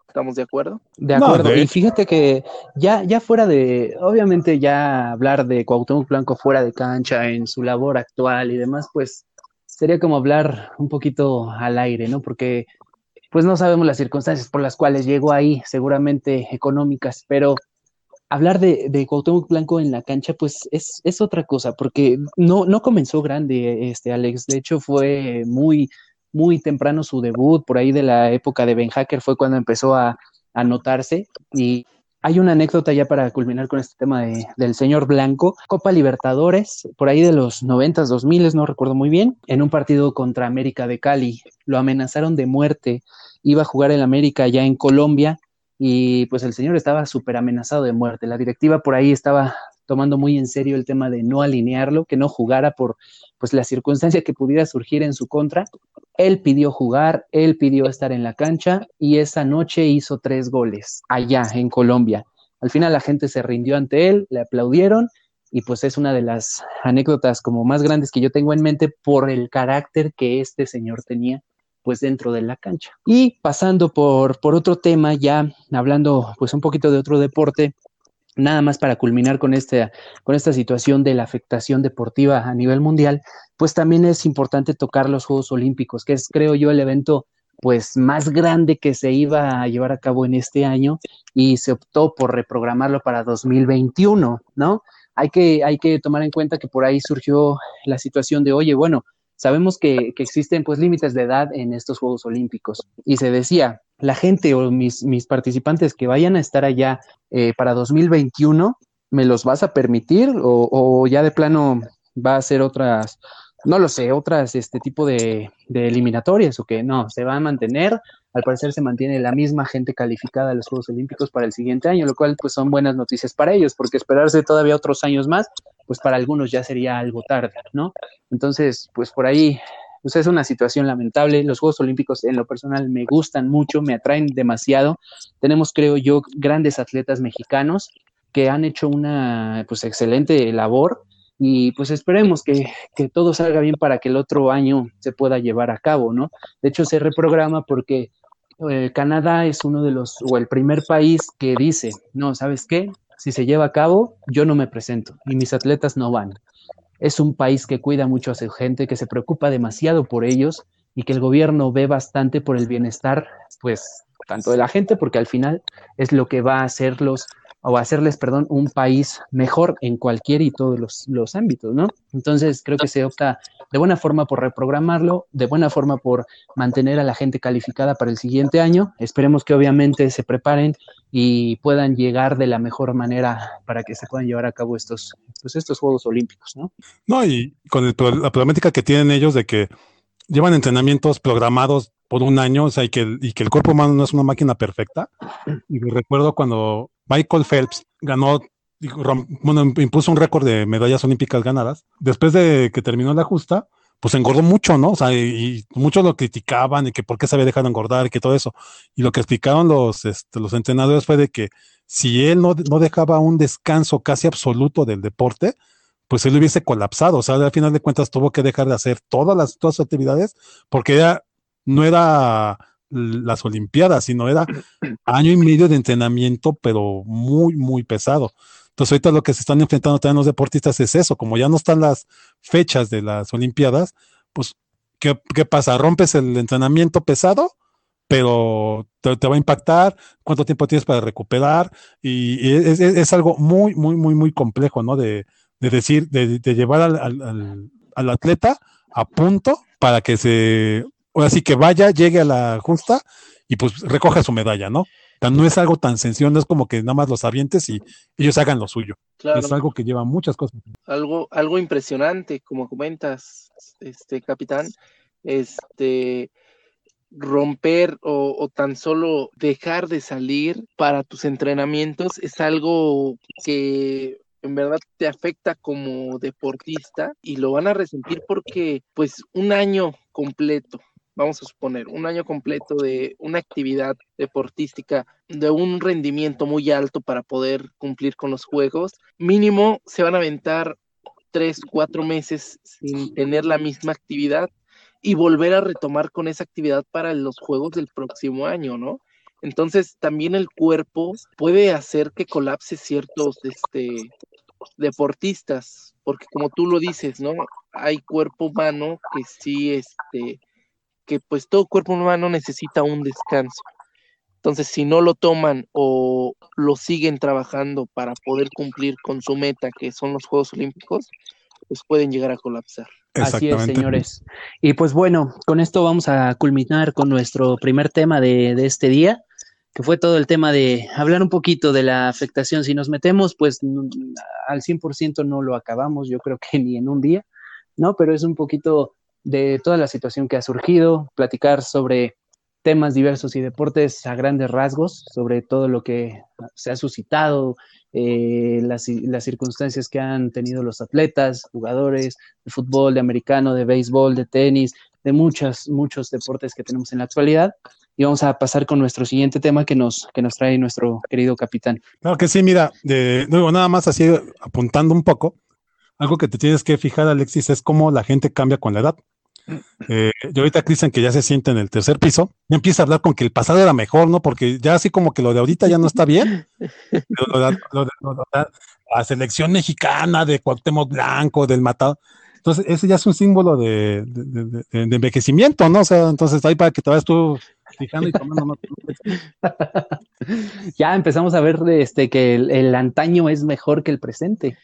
¿Estamos de acuerdo? De acuerdo. y fíjate que ya, ya fuera de, obviamente ya hablar de Cuauhtémoc Blanco fuera de cancha en su labor actual y demás, pues sería como hablar un poquito al aire, ¿no? Porque pues no sabemos las circunstancias por las cuales llegó ahí, seguramente económicas, pero hablar de, de Cuauhtémoc Blanco en la cancha, pues es, es otra cosa, porque no, no comenzó grande, este Alex, de hecho fue muy muy temprano su debut, por ahí de la época de Ben Hacker fue cuando empezó a, anotarse y hay una anécdota ya para culminar con este tema del señor Blanco. Copa Libertadores, por ahí de los 90, 2000, no recuerdo muy bien, en un partido contra América de Cali. Lo amenazaron de muerte. Iba a jugar en América ya en Colombia y pues el señor estaba súper amenazado de muerte. La directiva por ahí estaba tomando muy en serio el tema de no alinearlo, que no jugara por pues la circunstancia que pudiera surgir en su contra. Él pidió jugar, él pidió estar en la cancha y esa noche hizo tres goles allá en Colombia. Al final la gente se rindió ante él, le aplaudieron y pues es una de las anécdotas como más grandes que yo tengo en mente por el carácter que este señor tenía pues dentro de la cancha. Y pasando por, por otro tema, ya hablando pues un poquito de otro deporte, nada más para culminar con, este, con esta situación de la afectación deportiva a nivel mundial, pues también es importante tocar los Juegos Olímpicos, que es, creo yo, el evento pues más grande que se iba a llevar a cabo en este año y se optó por reprogramarlo para 2021, ¿no? Hay que, hay que tomar en cuenta que por ahí surgió la situación de, oye, bueno, sabemos que, que existen pues límites de edad en estos Juegos Olímpicos y se decía, la gente o mis, mis participantes que vayan a estar allá eh, para 2021, ¿me los vas a permitir o, ya de plano va a ser otras, no lo sé, otras este tipo de, de, eliminatorias o que no, se va a mantener, al parecer se mantiene la misma gente calificada a los Juegos Olímpicos para el siguiente año, lo cual pues son buenas noticias para ellos, porque esperarse todavía otros años más, pues para algunos ya sería algo tarde, ¿no? Entonces, pues por ahí pues es una situación lamentable. Los Juegos Olímpicos en lo personal me gustan mucho, me atraen demasiado. Tenemos, creo yo, grandes atletas mexicanos que han hecho una pues excelente labor y pues esperemos que, que, todo salga bien para que el otro año se pueda llevar a cabo, ¿no? De hecho, se reprograma porque eh, Canadá es uno de los, o el primer país que dice, no, ¿sabes qué? Si se lleva a cabo, yo no me presento y mis atletas no van es un país que cuida mucho a su gente, que se preocupa demasiado por ellos y que el gobierno ve bastante por el bienestar, pues, tanto de la gente, porque al final es lo que va a hacerlos o hacerles, perdón, un país mejor en cualquier y todos los, los ámbitos, ¿no? Entonces creo que se opta de buena forma por reprogramarlo, de buena forma por mantener a la gente calificada para el siguiente año. Esperemos que obviamente se preparen y puedan llegar de la mejor manera para que se puedan llevar a cabo estos, pues estos Juegos Olímpicos, ¿no? No, y con el, la problemática que tienen ellos de que llevan entrenamientos programados por un año, o sea, y que, y que el cuerpo humano no es una máquina perfecta. Y recuerdo cuando Michael Phelps ganó, bueno, impuso un récord de medallas olímpicas ganadas. Después de que terminó la justa, pues engordó mucho, ¿no? O sea, y, muchos lo criticaban y que por qué se había dejado engordar y que todo eso. Y lo que explicaron los, este, los entrenadores fue de que si él no, no dejaba un descanso casi absoluto del deporte, pues él hubiese colapsado. O sea, al final de cuentas tuvo que dejar de hacer todas las, todas actividades porque ya no era las Olimpiadas, sino era año y medio de entrenamiento, pero muy, muy pesado. Entonces ahorita lo que se están enfrentando también los deportistas es eso, como ya no están las fechas de las Olimpiadas, pues, ¿qué, qué pasa? ¿Rompes el entrenamiento pesado? pero te, va a impactar, cuánto tiempo tienes para recuperar, y, es, algo muy, muy, muy, muy complejo, ¿no? De, decir, de, llevar al, al, atleta a punto para que se, ahora sí que vaya, llegue a la justa y pues recoja su medalla, ¿no? no es algo tan sencillo, no es como que nada más los avientes y ellos hagan lo suyo. Es algo que lleva muchas cosas. Algo, algo impresionante, como comentas, este capitán, este romper o, tan solo dejar de salir para tus entrenamientos es algo que en verdad te afecta como deportista y lo van a resentir porque pues un año completo vamos a suponer, un año completo de una actividad deportística de un rendimiento muy alto para poder cumplir con los juegos, mínimo se van a aventar tres, cuatro meses sin tener la misma actividad y volver a retomar con esa actividad para los juegos del próximo año, ¿no? Entonces también el cuerpo puede hacer que colapse ciertos este, deportistas, porque como tú lo dices, ¿no? Hay cuerpo humano que sí, este, que pues todo cuerpo humano necesita un descanso. Entonces, si no lo toman o lo siguen trabajando para poder cumplir con su meta, que son los Juegos Olímpicos, pues pueden llegar a colapsar. Así es, señores. Y pues bueno, con esto vamos a culminar con nuestro primer tema de, de, este día, que fue todo el tema de hablar un poquito de la afectación. Si nos metemos, pues al 100% no lo acabamos, yo creo que ni en un día, ¿no? Pero es un poquito de toda la situación que ha surgido, platicar sobre temas diversos y deportes a grandes rasgos, sobre todo lo que se ha suscitado, eh, las, circunstancias que han tenido los atletas, jugadores de fútbol, de americano, de béisbol, de tenis, de muchos, muchos deportes que tenemos en la actualidad. Y vamos a pasar con nuestro siguiente tema que nos, que nos trae nuestro querido capitán. Claro que sí, mira, de nuevo, nada más así apuntando un poco, algo que te tienes que fijar, Alexis, es cómo la gente cambia con la edad. Eh, y ahorita Cristian, que ya se siente en el tercer piso, ya empieza a hablar con que el pasado era mejor, ¿no? Porque ya así como que lo de ahorita ya no está bien. la selección mexicana de Cuauhtémoc Blanco, del matado. Entonces, ese ya es un símbolo de, envejecimiento, ¿no? O sea, entonces ahí para que te vayas tú fijando y tomando Ya empezamos a ver este que el, antaño es mejor que el presente.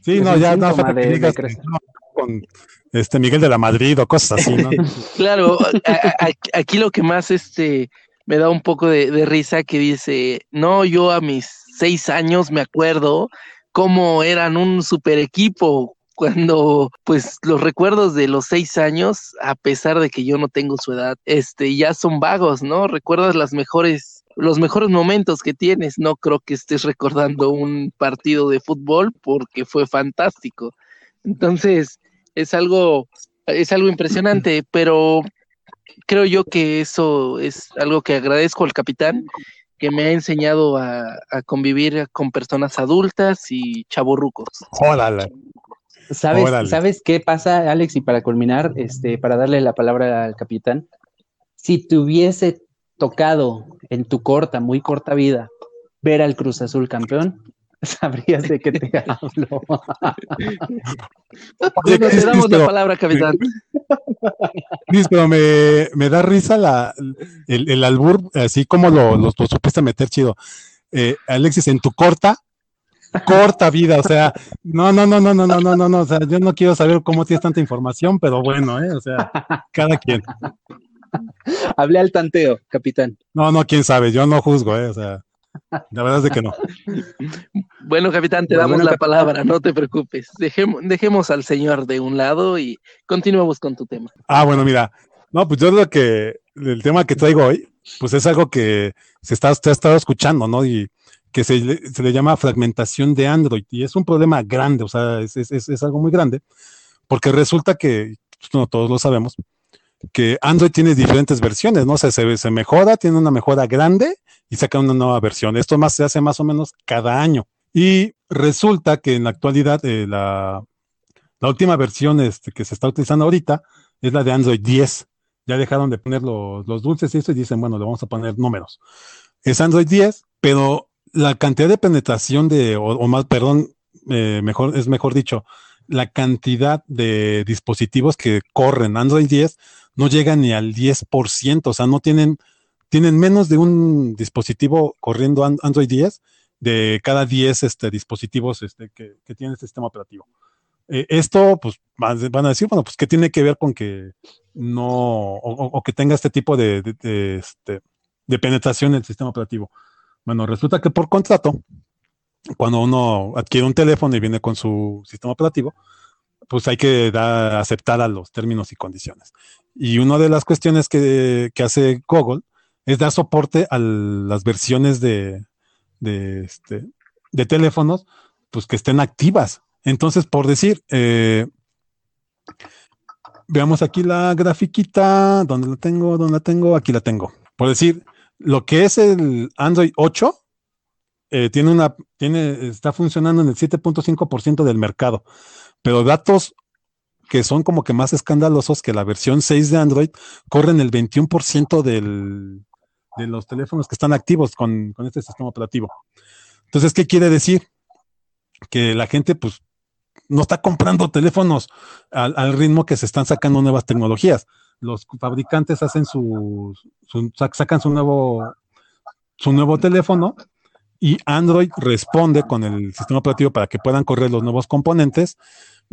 Sí, no, ya no, con este Miguel de la Madrid o cosas así, ¿no? claro, aquí lo que más este me da un poco de, risa que dice, no, yo a mis seis años me acuerdo cómo eran un super equipo cuando pues los recuerdos de los seis años, a pesar de que yo no tengo su edad, este ya son vagos, ¿no? Recuerdas las mejores los mejores momentos que tienes, no creo que estés recordando un partido de fútbol porque fue fantástico. Entonces, es algo, es algo impresionante, pero creo yo que eso es algo que agradezco al capitán, que me ha enseñado a, convivir con personas adultas y chavorrucos. Órale. ¿Sabes, ¿Sabes qué pasa, Alex? Y para culminar, este, para darle la palabra al capitán, si te hubiese tocado en tu corta, muy corta vida, ver al Cruz Azul campeón, sabrías de qué te hablo. te damos la palabra, capitán. pero me, me, da risa la, el, el albur, así como lo, lo, supiste meter chido. Eh, Alexis, en tu corta, corta vida, o sea, no, no, no, no, no, no, no, no, no, o sea, yo no quiero saber cómo tienes tanta información, pero bueno, eh, o sea, cada quien. Hablé al tanteo, capitán. No, no, quién sabe, yo no juzgo, eh, o sea. La verdad es de que no. Bueno, capitán, te damos la palabra, no te preocupes. Dejemos, dejemos al señor de un lado y continuemos con tu tema. Ah, bueno, mira. No, pues yo lo que, el tema que traigo hoy, pues es algo que se está, ha estado escuchando, ¿no? Y que se, le llama fragmentación de Android. Y es un problema grande, o sea, es, es, es algo muy grande, porque resulta que, pues, no, todos lo sabemos, que Android tiene diferentes versiones, ¿no? Se, mejora, tiene una mejora grande y saca una nueva versión. Esto más se hace más o menos cada año. Y resulta que en la actualidad eh, la, última versión este, que se está utilizando ahorita es la de Android 10. Ya dejaron de poner los, los dulces y eso y dicen, bueno, le vamos a poner números. Es Android 10, pero la cantidad de penetración de, o, más, perdón, eh, mejor, es mejor dicho, la cantidad de dispositivos que corren Android 10 no llega ni al 10%, o sea, no tienen tienen menos de un dispositivo corriendo Android 10 de cada 10 este, dispositivos este, que, que tiene este sistema operativo. Eh, esto, pues, van a decir, bueno, pues, ¿qué tiene que ver con que no, o, que tenga este tipo de, este, de, penetración en el sistema operativo? Bueno, resulta que por contrato, cuando uno adquiere un teléfono y viene con su sistema operativo, pues hay que aceptar a los términos y condiciones. Y una de las cuestiones que, hace Google es dar soporte a las versiones de, de, este, de teléfonos, pues que estén activas. Entonces, por decir, eh, veamos aquí la grafiquita, ¿dónde la tengo? ¿Dónde la tengo? Aquí la tengo. Por decir, lo que es el Android 8, eh, tiene una, tiene, está funcionando en el 7.5% del mercado, pero datos que son como que más escandalosos que la versión 6 de Android corren el 21% del, de los teléfonos que están activos con, con, este sistema operativo. Entonces, ¿qué quiere decir? Que la gente, pues, no está comprando teléfonos al, ritmo que se están sacando nuevas tecnologías. Los fabricantes hacen su, sacan su nuevo, su nuevo teléfono y Android responde con el sistema operativo para que puedan correr los nuevos componentes,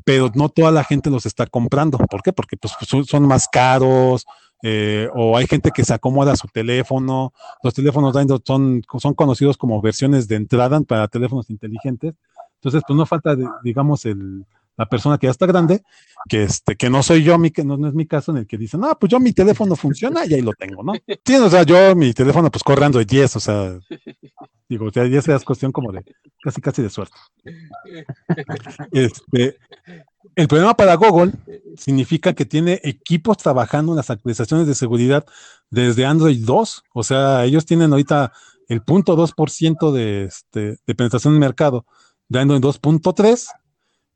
pero no toda la gente los está comprando. ¿Por qué? Porque pues, son, más caros, eh, o hay gente que se acomoda a su teléfono. Los teléfonos Android son, son conocidos como versiones de entrada para teléfonos inteligentes. Entonces, pues no falta, digamos, el, la persona que ya está grande, que este, que no soy yo, mi, que no, es mi caso, en el que dice, no, pues yo mi teléfono funciona y ahí lo tengo, ¿no? Sí, o sea, yo mi teléfono pues corre Android 10, o sea, digo, ya, ya es cuestión como de casi casi de suerte. Este, el problema para Google significa que tiene equipos trabajando en las actualizaciones de seguridad desde Android 2, o sea, ellos tienen ahorita el punto 2% de, este, de penetración en el mercado dando en 2.3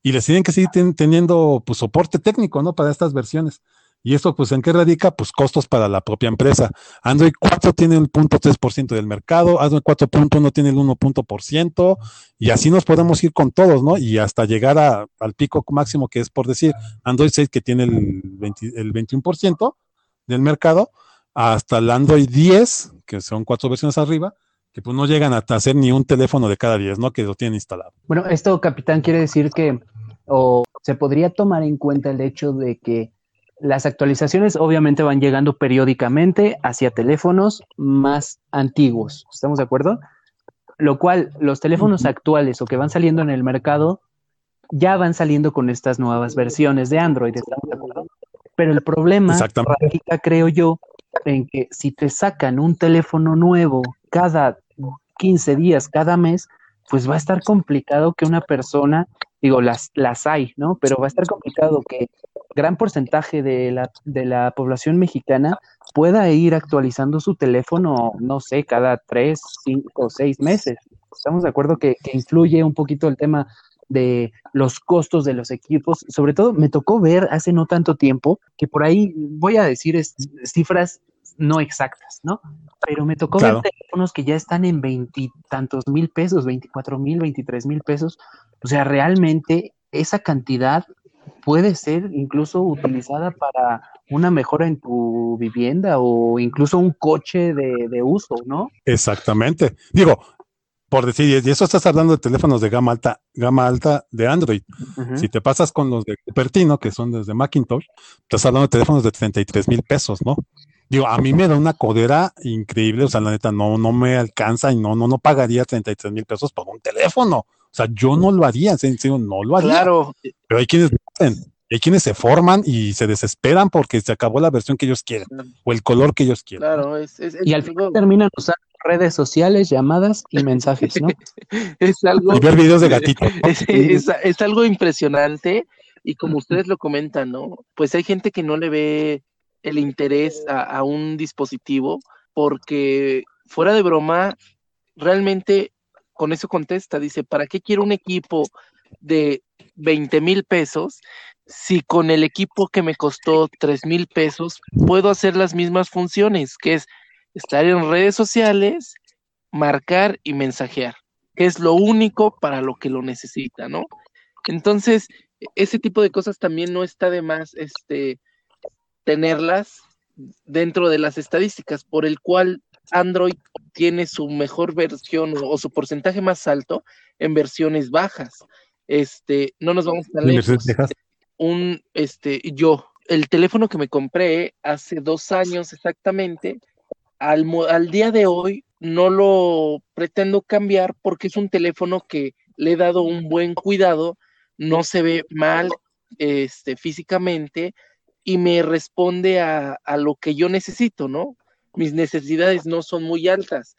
y les tienen que seguir teniendo pues, soporte técnico, ¿no? Para estas versiones. Y esto, pues, ¿en qué radica? Pues costos para la propia empresa. Android 4 tiene el 0.3% del mercado, Android 4.1 tiene el 1%, y así nos podemos ir con todos, ¿no? Y hasta llegar al pico máximo que es, por decir, Android 6 que tiene el, el 21% del mercado, hasta el Android 10, que son cuatro versiones arriba, que pues no llegan a hacer ni un teléfono de cada 10, ¿no? Que lo tienen instalado. Bueno, esto, capitán, quiere decir que o se podría tomar en cuenta el hecho de que las actualizaciones obviamente van llegando periódicamente hacia teléfonos más antiguos. ¿Estamos de acuerdo? Lo cual los teléfonos actuales o que van saliendo en el mercado ya van saliendo con estas nuevas versiones de Android. ¿Estamos de acuerdo? Pero el problema radica, creo yo, en que si te sacan un teléfono nuevo cada 15 días cada mes, pues va a estar complicado que una persona, digo, las, las hay, ¿no? Pero va a estar complicado que gran porcentaje de la, de la población mexicana pueda ir actualizando su teléfono, no sé, cada tres, cinco, seis meses. Estamos de acuerdo que, que influye un poquito el tema de los costos de los equipos. Sobre todo, me tocó ver hace no tanto tiempo que por ahí, voy a decir cifras no exactas, ¿no? Pero me tocó ver teléfonos que ya están en veintitantos mil pesos, veinticuatro mil, veintitrés mil pesos. O sea, realmente esa cantidad puede ser incluso utilizada para una mejora en tu vivienda o incluso un coche de, uso, ¿no? Exactamente. Digo, por decir, y eso estás hablando de teléfonos de gama alta, gama alta de Android. Si te pasas con los de Cupertino, que son desde Macintosh, estás hablando de teléfonos de 33 mil pesos, ¿no? Digo, a mí me da una codera increíble, o sea, la neta, no, no me alcanza y no, no, no pagaría 33 mil pesos por un teléfono. O sea, yo no lo haría, en serio, no lo haría. Claro. Pero hay quienes hay quienes se forman y se desesperan porque se acabó la versión que ellos quieren o el color que ellos quieren. Claro, es, y al final terminan usando redes sociales, llamadas y mensajes, ¿no? es algo. Y ver videos de gatitos. Es, es, algo impresionante y como ustedes lo comentan, ¿no? Pues hay gente que no le ve el interés a, un dispositivo porque fuera de broma, realmente con eso contesta, dice, ¿para qué quiero un equipo de 20 mil pesos si con el equipo que me costó 3 mil pesos puedo hacer las mismas funciones, que es estar en redes sociales, marcar y mensajear, que es lo único para lo que lo necesita, ¿no? Entonces, ese tipo de cosas también no está de más, este, tenerlas dentro de las estadísticas, por el cual Android tiene su mejor versión o, su porcentaje más alto en versiones bajas. Este, no nos vamos a lejos. Un, este, yo, el teléfono que me compré hace dos años exactamente, al, al día de hoy no lo pretendo cambiar porque es un teléfono que le he dado un buen cuidado, no se ve mal este, físicamente y me responde a, a lo que yo necesito, ¿no? Mis necesidades no son muy altas.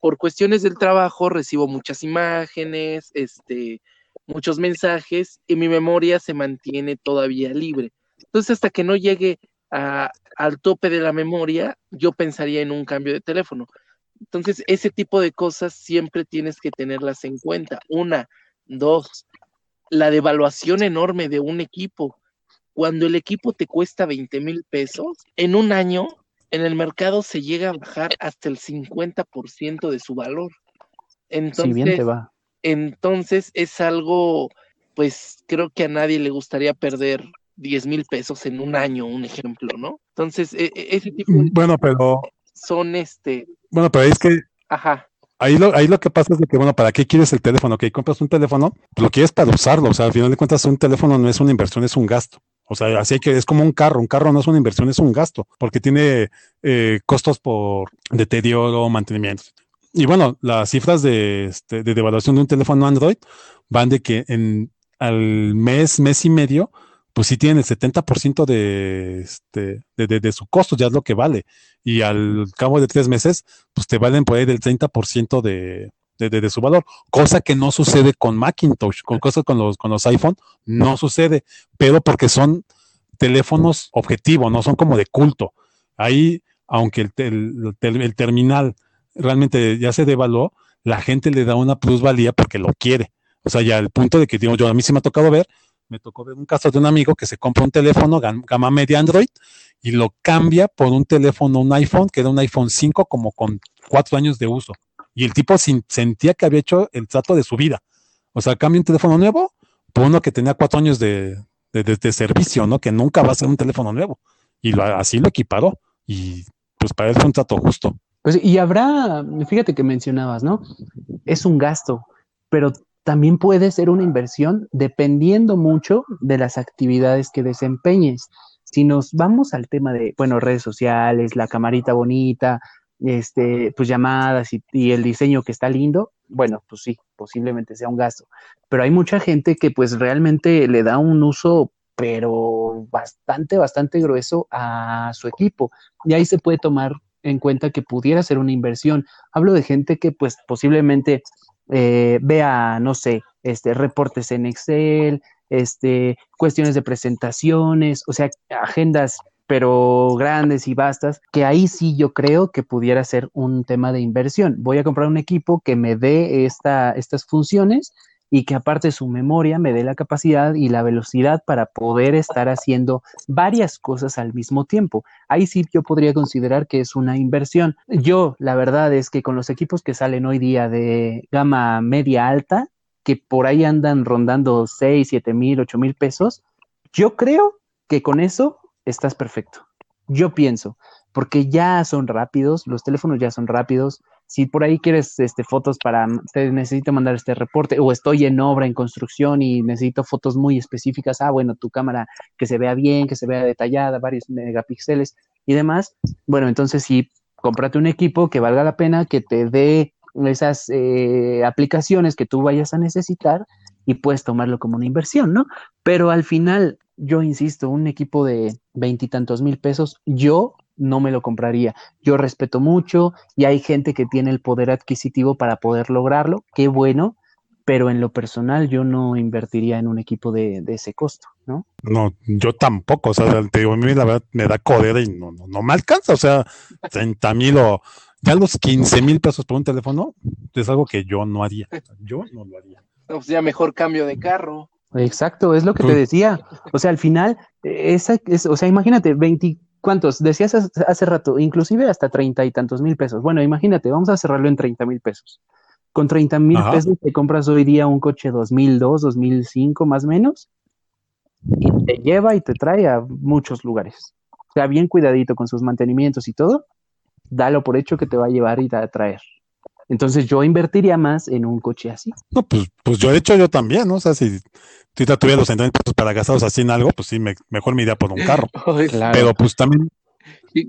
Por cuestiones del trabajo recibo muchas imágenes, este, muchos mensajes y mi memoria se mantiene todavía libre. Entonces, hasta que no llegue a, al tope de la memoria, yo pensaría en un cambio de teléfono. Entonces, ese tipo de cosas siempre tienes que tenerlas en cuenta. Una, dos, la devaluación enorme de un equipo. Cuando el equipo te cuesta 20 mil pesos, en un año en el mercado se llega a bajar hasta el 50% de su valor. Entonces, va. entonces es algo, pues creo que a nadie le gustaría perder 10 mil pesos en un año, un ejemplo, ¿no? Entonces, e, e, ese tipo de... Bueno, pero... Son este... Bueno, pero es que... Ajá. Ahí lo, ahí lo que pasa es que, bueno, ¿para qué quieres el teléfono? Que compras un teléfono, lo quieres para usarlo. O sea, al final de cuentas, un teléfono no es una inversión, es un gasto. O sea, así que es como un carro. Un carro no es una inversión, es un gasto, porque tiene eh, costos por deterioro, mantenimiento. Y bueno, las cifras de, este, de devaluación de un teléfono Android van de que en al mes, mes y medio, pues sí tiene el 70% de, este, de, de, su costo, ya es lo que vale. Y al cabo de tres meses, pues te valen por ahí del 30% de, de, de, su valor, cosa que no sucede con Macintosh, con cosas con los, con los iPhone, no sucede, pero porque son teléfonos objetivos, no son como de culto. Ahí, aunque el, el, terminal realmente ya se devaluó, la gente le da una plusvalía porque lo quiere. O sea, ya el punto de que digo, yo a mí sí me ha tocado ver, me tocó ver un caso de un amigo que se compra un teléfono gama media Android y lo cambia por un teléfono, un iPhone, que era un iPhone 5 como con cuatro años de uso. Y el tipo sentía que había hecho el trato de su vida. O sea, cambia un teléfono nuevo por uno que tenía cuatro años de, servicio, ¿no? Que nunca va a ser un teléfono nuevo. Y así lo equiparó. Y pues para él fue un trato justo. Pues y habrá, fíjate que mencionabas, ¿no? Es un gasto, pero también puede ser una inversión dependiendo mucho de las actividades que desempeñes. Si nos vamos al tema de, bueno, redes sociales, la camarita bonita, este, pues llamadas y, el diseño que está lindo, bueno, pues sí, posiblemente sea un gasto. Pero hay mucha gente que pues realmente le da un uso, pero bastante, bastante grueso a su equipo. Y ahí se puede tomar en cuenta que pudiera ser una inversión. Hablo de gente que pues posiblemente eh, vea, no sé, este, reportes en Excel, este, cuestiones de presentaciones, o sea, agendas pero grandes y vastas, que ahí sí yo creo que pudiera ser un tema de inversión. Voy a comprar un equipo que me dé esta, estas funciones y que aparte su memoria me dé la capacidad y la velocidad para poder estar haciendo varias cosas al mismo tiempo. Ahí sí yo podría considerar que es una inversión. Yo, la verdad es que con los equipos que salen hoy día de gama media alta, que por ahí andan rondando 6, 7 mil, 8 mil pesos, yo creo que con eso estás perfecto. Yo pienso, porque ya son rápidos, los teléfonos ya son rápidos. Si por ahí quieres este, fotos para, te necesito mandar este reporte o estoy en obra, en construcción y necesito fotos muy específicas, ah, bueno, tu cámara que se vea bien, que se vea detallada, varios megapíxeles y demás. Bueno, entonces sí, cómprate un equipo que valga la pena, que te dé esas eh, aplicaciones que tú vayas a necesitar y puedes tomarlo como una inversión, ¿no? Pero al final, yo insisto, un equipo de veintitantos mil pesos, yo no me lo compraría. Yo respeto mucho y hay gente que tiene el poder adquisitivo para poder lograrlo, qué bueno, pero en lo personal yo no invertiría en un equipo de, ese costo, ¿no? No, yo tampoco, o sea, te digo, a mí la verdad me da codera y no, no, no me alcanza, o sea, 30 mil o ya los 15 mil pesos por un teléfono es algo que yo no haría, yo no lo haría. O sea, mejor cambio de carro. Exacto, es lo que te decía. O sea, al final, esa, es, o sea, imagínate, 20, ¿cuántos? Decías hace, rato, inclusive hasta treinta y tantos mil pesos. Bueno, imagínate, vamos a cerrarlo en 30 mil pesos. Con 30 mil pesos te compras hoy día un coche 2002, 2005 más o menos, y te lleva y te trae a muchos lugares. O sea, bien cuidadito con sus mantenimientos y todo. dalo por hecho que te va a llevar y a traer. Entonces yo invertiría más en un coche así. No, pues, pues yo de hecho yo también, ¿no? O sea, si tú ya tuviera los sentimientos para gastarlos así en algo, pues sí, me, mejor me iría por un carro. Claro. Pero pues también,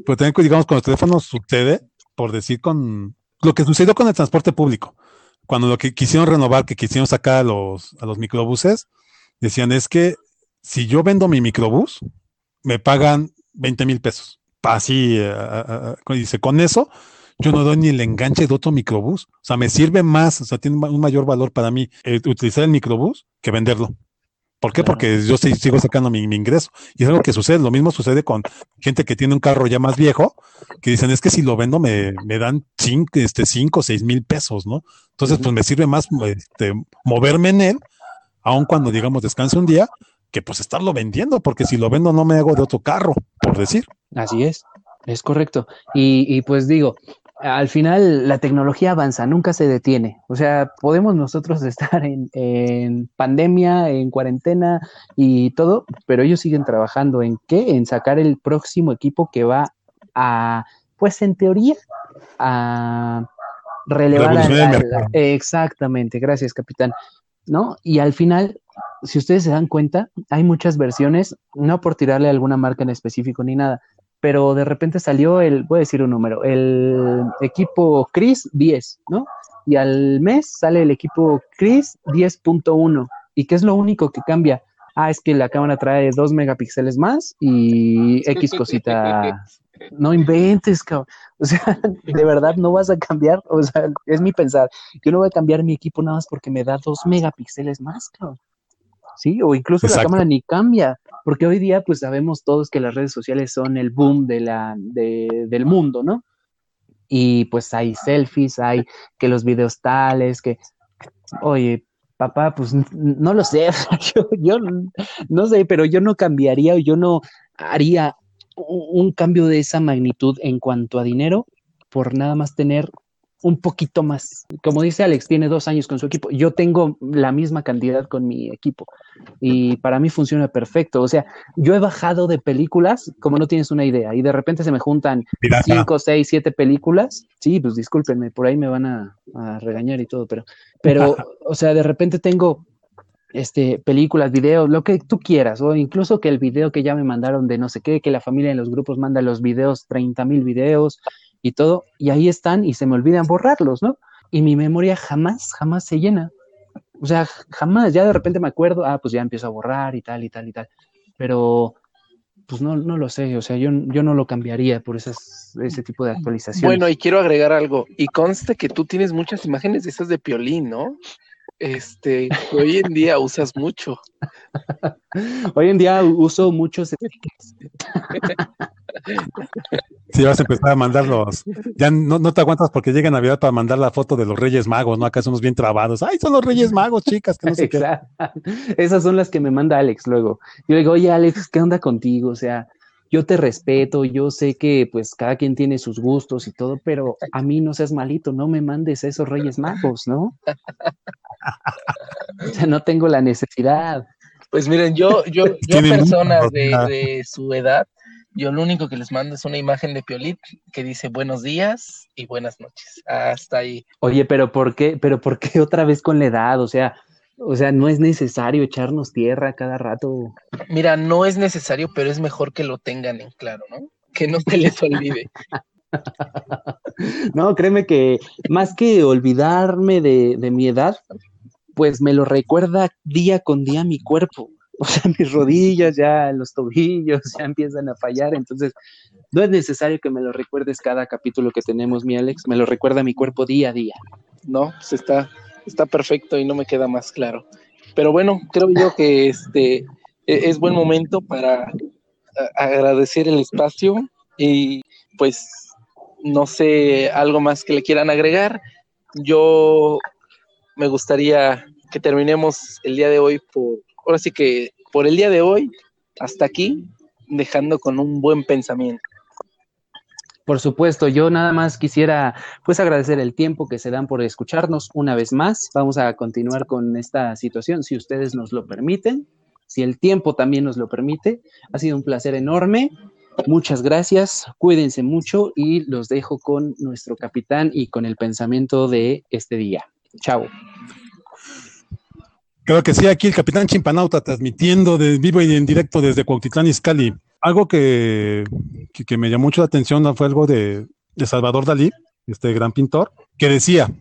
pues también, digamos, con los teléfonos sucede, por decir, con lo que sucedió con el transporte público. Cuando lo que quisieron renovar, que quisieron sacar a los, a los microbuses, decían es que si yo vendo mi microbús, me pagan 20 mil pesos. Así, eh, dice, con eso yo no doy ni el enganche de otro microbús. O sea, me sirve más, o sea, tiene un mayor valor para mí utilizar el microbús que venderlo. ¿Por qué? Porque yo sigo sacando mi, ingreso. Y es algo que sucede. Lo mismo sucede con gente que tiene un carro ya más viejo, que dicen, es que si lo vendo me, me dan cinco, este, cinco, seis mil pesos, ¿no? Entonces, pues me sirve más este, moverme en él, aun cuando, digamos, descanse un día, que pues estarlo vendiendo, porque si lo vendo no me hago de otro carro, por decir. Así es, es correcto. Y, y pues digo, al final la tecnología avanza, nunca se detiene. O sea, podemos nosotros estar en, pandemia, en cuarentena y todo, pero ellos siguen trabajando en qué? En sacar el próximo equipo que va a, pues en teoría, a relevar al, exactamente, gracias capitán, ¿no? Y al final, si ustedes se dan cuenta, hay muchas versiones, no por tirarle alguna marca en específico ni nada, pero de repente salió el, voy a decir un número, el equipo Chris 10, ¿no? Y al mes sale el equipo Chris 10.1. ¿Y qué es lo único que cambia? Ah, es que la cámara trae 2 megapíxeles más y X cosita. No inventes, cabrón. O sea, de verdad no vas a cambiar. O sea, es mi pensar. Yo no voy a cambiar mi equipo nada más porque me da 2 megapíxeles más, cabrón. Sí, o incluso la cámara ni cambia. Porque hoy día, pues sabemos todos que las redes sociales son el boom de la, del mundo, ¿no? Y pues hay selfies, hay que los videos tales, que, oye, papá, pues no lo sé, yo, yo no sé, pero yo no cambiaría o yo no haría un cambio de esa magnitud en cuanto a dinero por nada más tener un poquito más. Como dice Alex, tiene dos años con su equipo. Yo tengo la misma cantidad con mi equipo y para mí funciona perfecto. O sea, yo he bajado de películas como no tienes una idea y de repente se me juntan cinco, seis, siete películas. Sí, pues discúlpenme, por ahí me van a, regañar y todo, pero, pero, o sea, de repente tengo este, películas, videos, lo que tú quieras, o incluso que el video que ya me mandaron de no sé qué, que la familia en los grupos manda los videos, 30 mil videos, y todo, y ahí están y se me olvidan borrarlos, ¿no? Y mi memoria jamás, jamás se llena. O sea, jamás, ya de repente me acuerdo, ah, pues ya empiezo a borrar y tal y tal y tal. Pero, pues no, no lo sé, o sea, yo, yo no lo cambiaría por esas, ese tipo de actualizaciones. Bueno, y quiero agregar algo, y conste que tú tienes muchas imágenes de esas de Piolín, ¿no? Este, hoy en día usas mucho. Hoy en día uso muchos Si vas a empezar a mandarlos, ya no, no, te aguantas porque llega Navidad para mandar la foto de los Reyes Magos, ¿no? Acá somos bien trabados. Ay, son los Reyes Magos, chicas, que no sé qué. Esas son las que me manda Alex luego. Yo le digo, oye, Alex, ¿qué onda contigo? O sea, yo te respeto, yo sé que pues cada quien tiene sus gustos y todo, pero a mí no seas malito, no me mandes esos Reyes Magos, ¿no? o sea, no tengo la necesidad. Pues miren, yo, yo, yo personas de, de su edad, yo lo único que les mando es una imagen de Piolit que dice buenos días y buenas noches. Hasta ahí. Oye, pero ¿por qué? Pero ¿por qué otra vez con la edad? O sea, o sea, no es necesario echarnos tierra cada rato. Mira, no es necesario, pero es mejor que lo tengan en claro, ¿no? Que no se les olvide. no, créeme que más que olvidarme de, de mi edad, pues me lo recuerda día con día mi cuerpo o sea, mis rodillas ya, los tobillos ya empiezan a fallar, entonces no es necesario que me lo recuerdes cada capítulo que tenemos, mi Alex, me lo recuerda mi cuerpo día a día. No, pues está, está perfecto y no me queda más claro. Pero bueno, creo yo que este e, es buen momento para agradecer el espacio y pues no sé, algo más que le quieran agregar. Yo me gustaría que terminemos el día de hoy por ahora sí que por el día de hoy, hasta aquí, dejando con un buen pensamiento. Por supuesto, yo nada más quisiera pues agradecer el tiempo que se dan por escucharnos una vez más. Vamos a continuar con esta situación si ustedes nos lo permiten, si el tiempo también nos lo permite. Ha sido un placer enorme Muchas gracias, cuídense mucho y los dejo con nuestro capitán y con el pensamiento de este día. Chao. Creo que sí, aquí el capitán Chimpanauta transmitiendo de vivo y en directo desde Cuautitlán Izcalli. Algo que, que, me llamó mucho la atención fue algo de, Salvador Dalí, este gran pintor, que decía,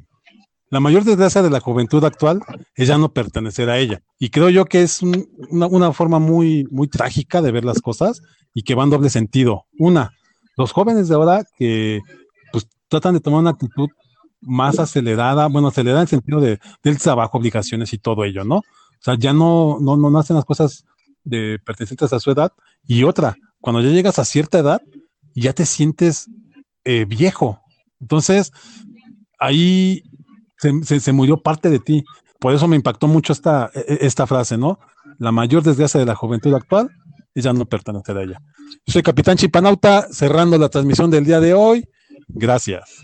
la mayor desgracia de la juventud actual es ya no pertenecer a ella. Y creo yo que es una, una, forma muy, muy trágica de ver las cosas y que va en doble sentido. Una, los jóvenes de ahora que pues tratan de tomar una actitud más acelerada, bueno, acelerada en el sentido de, del trabajo, obligaciones y todo ello, ¿no? O sea, ya no, no, no hacen las cosas de pertenecientes a su edad. Y otra, cuando ya llegas a cierta edad, ya te sientes eh, viejo. Entonces, ahí se, murió parte de ti. Por eso me impactó mucho esta, e, e, esta frase, ¿no? La mayor desgracia de la juventud actual es ya no pertenecer a ella. soy Capitán Chipanauta, cerrando la transmisión del día de hoy. Gracias.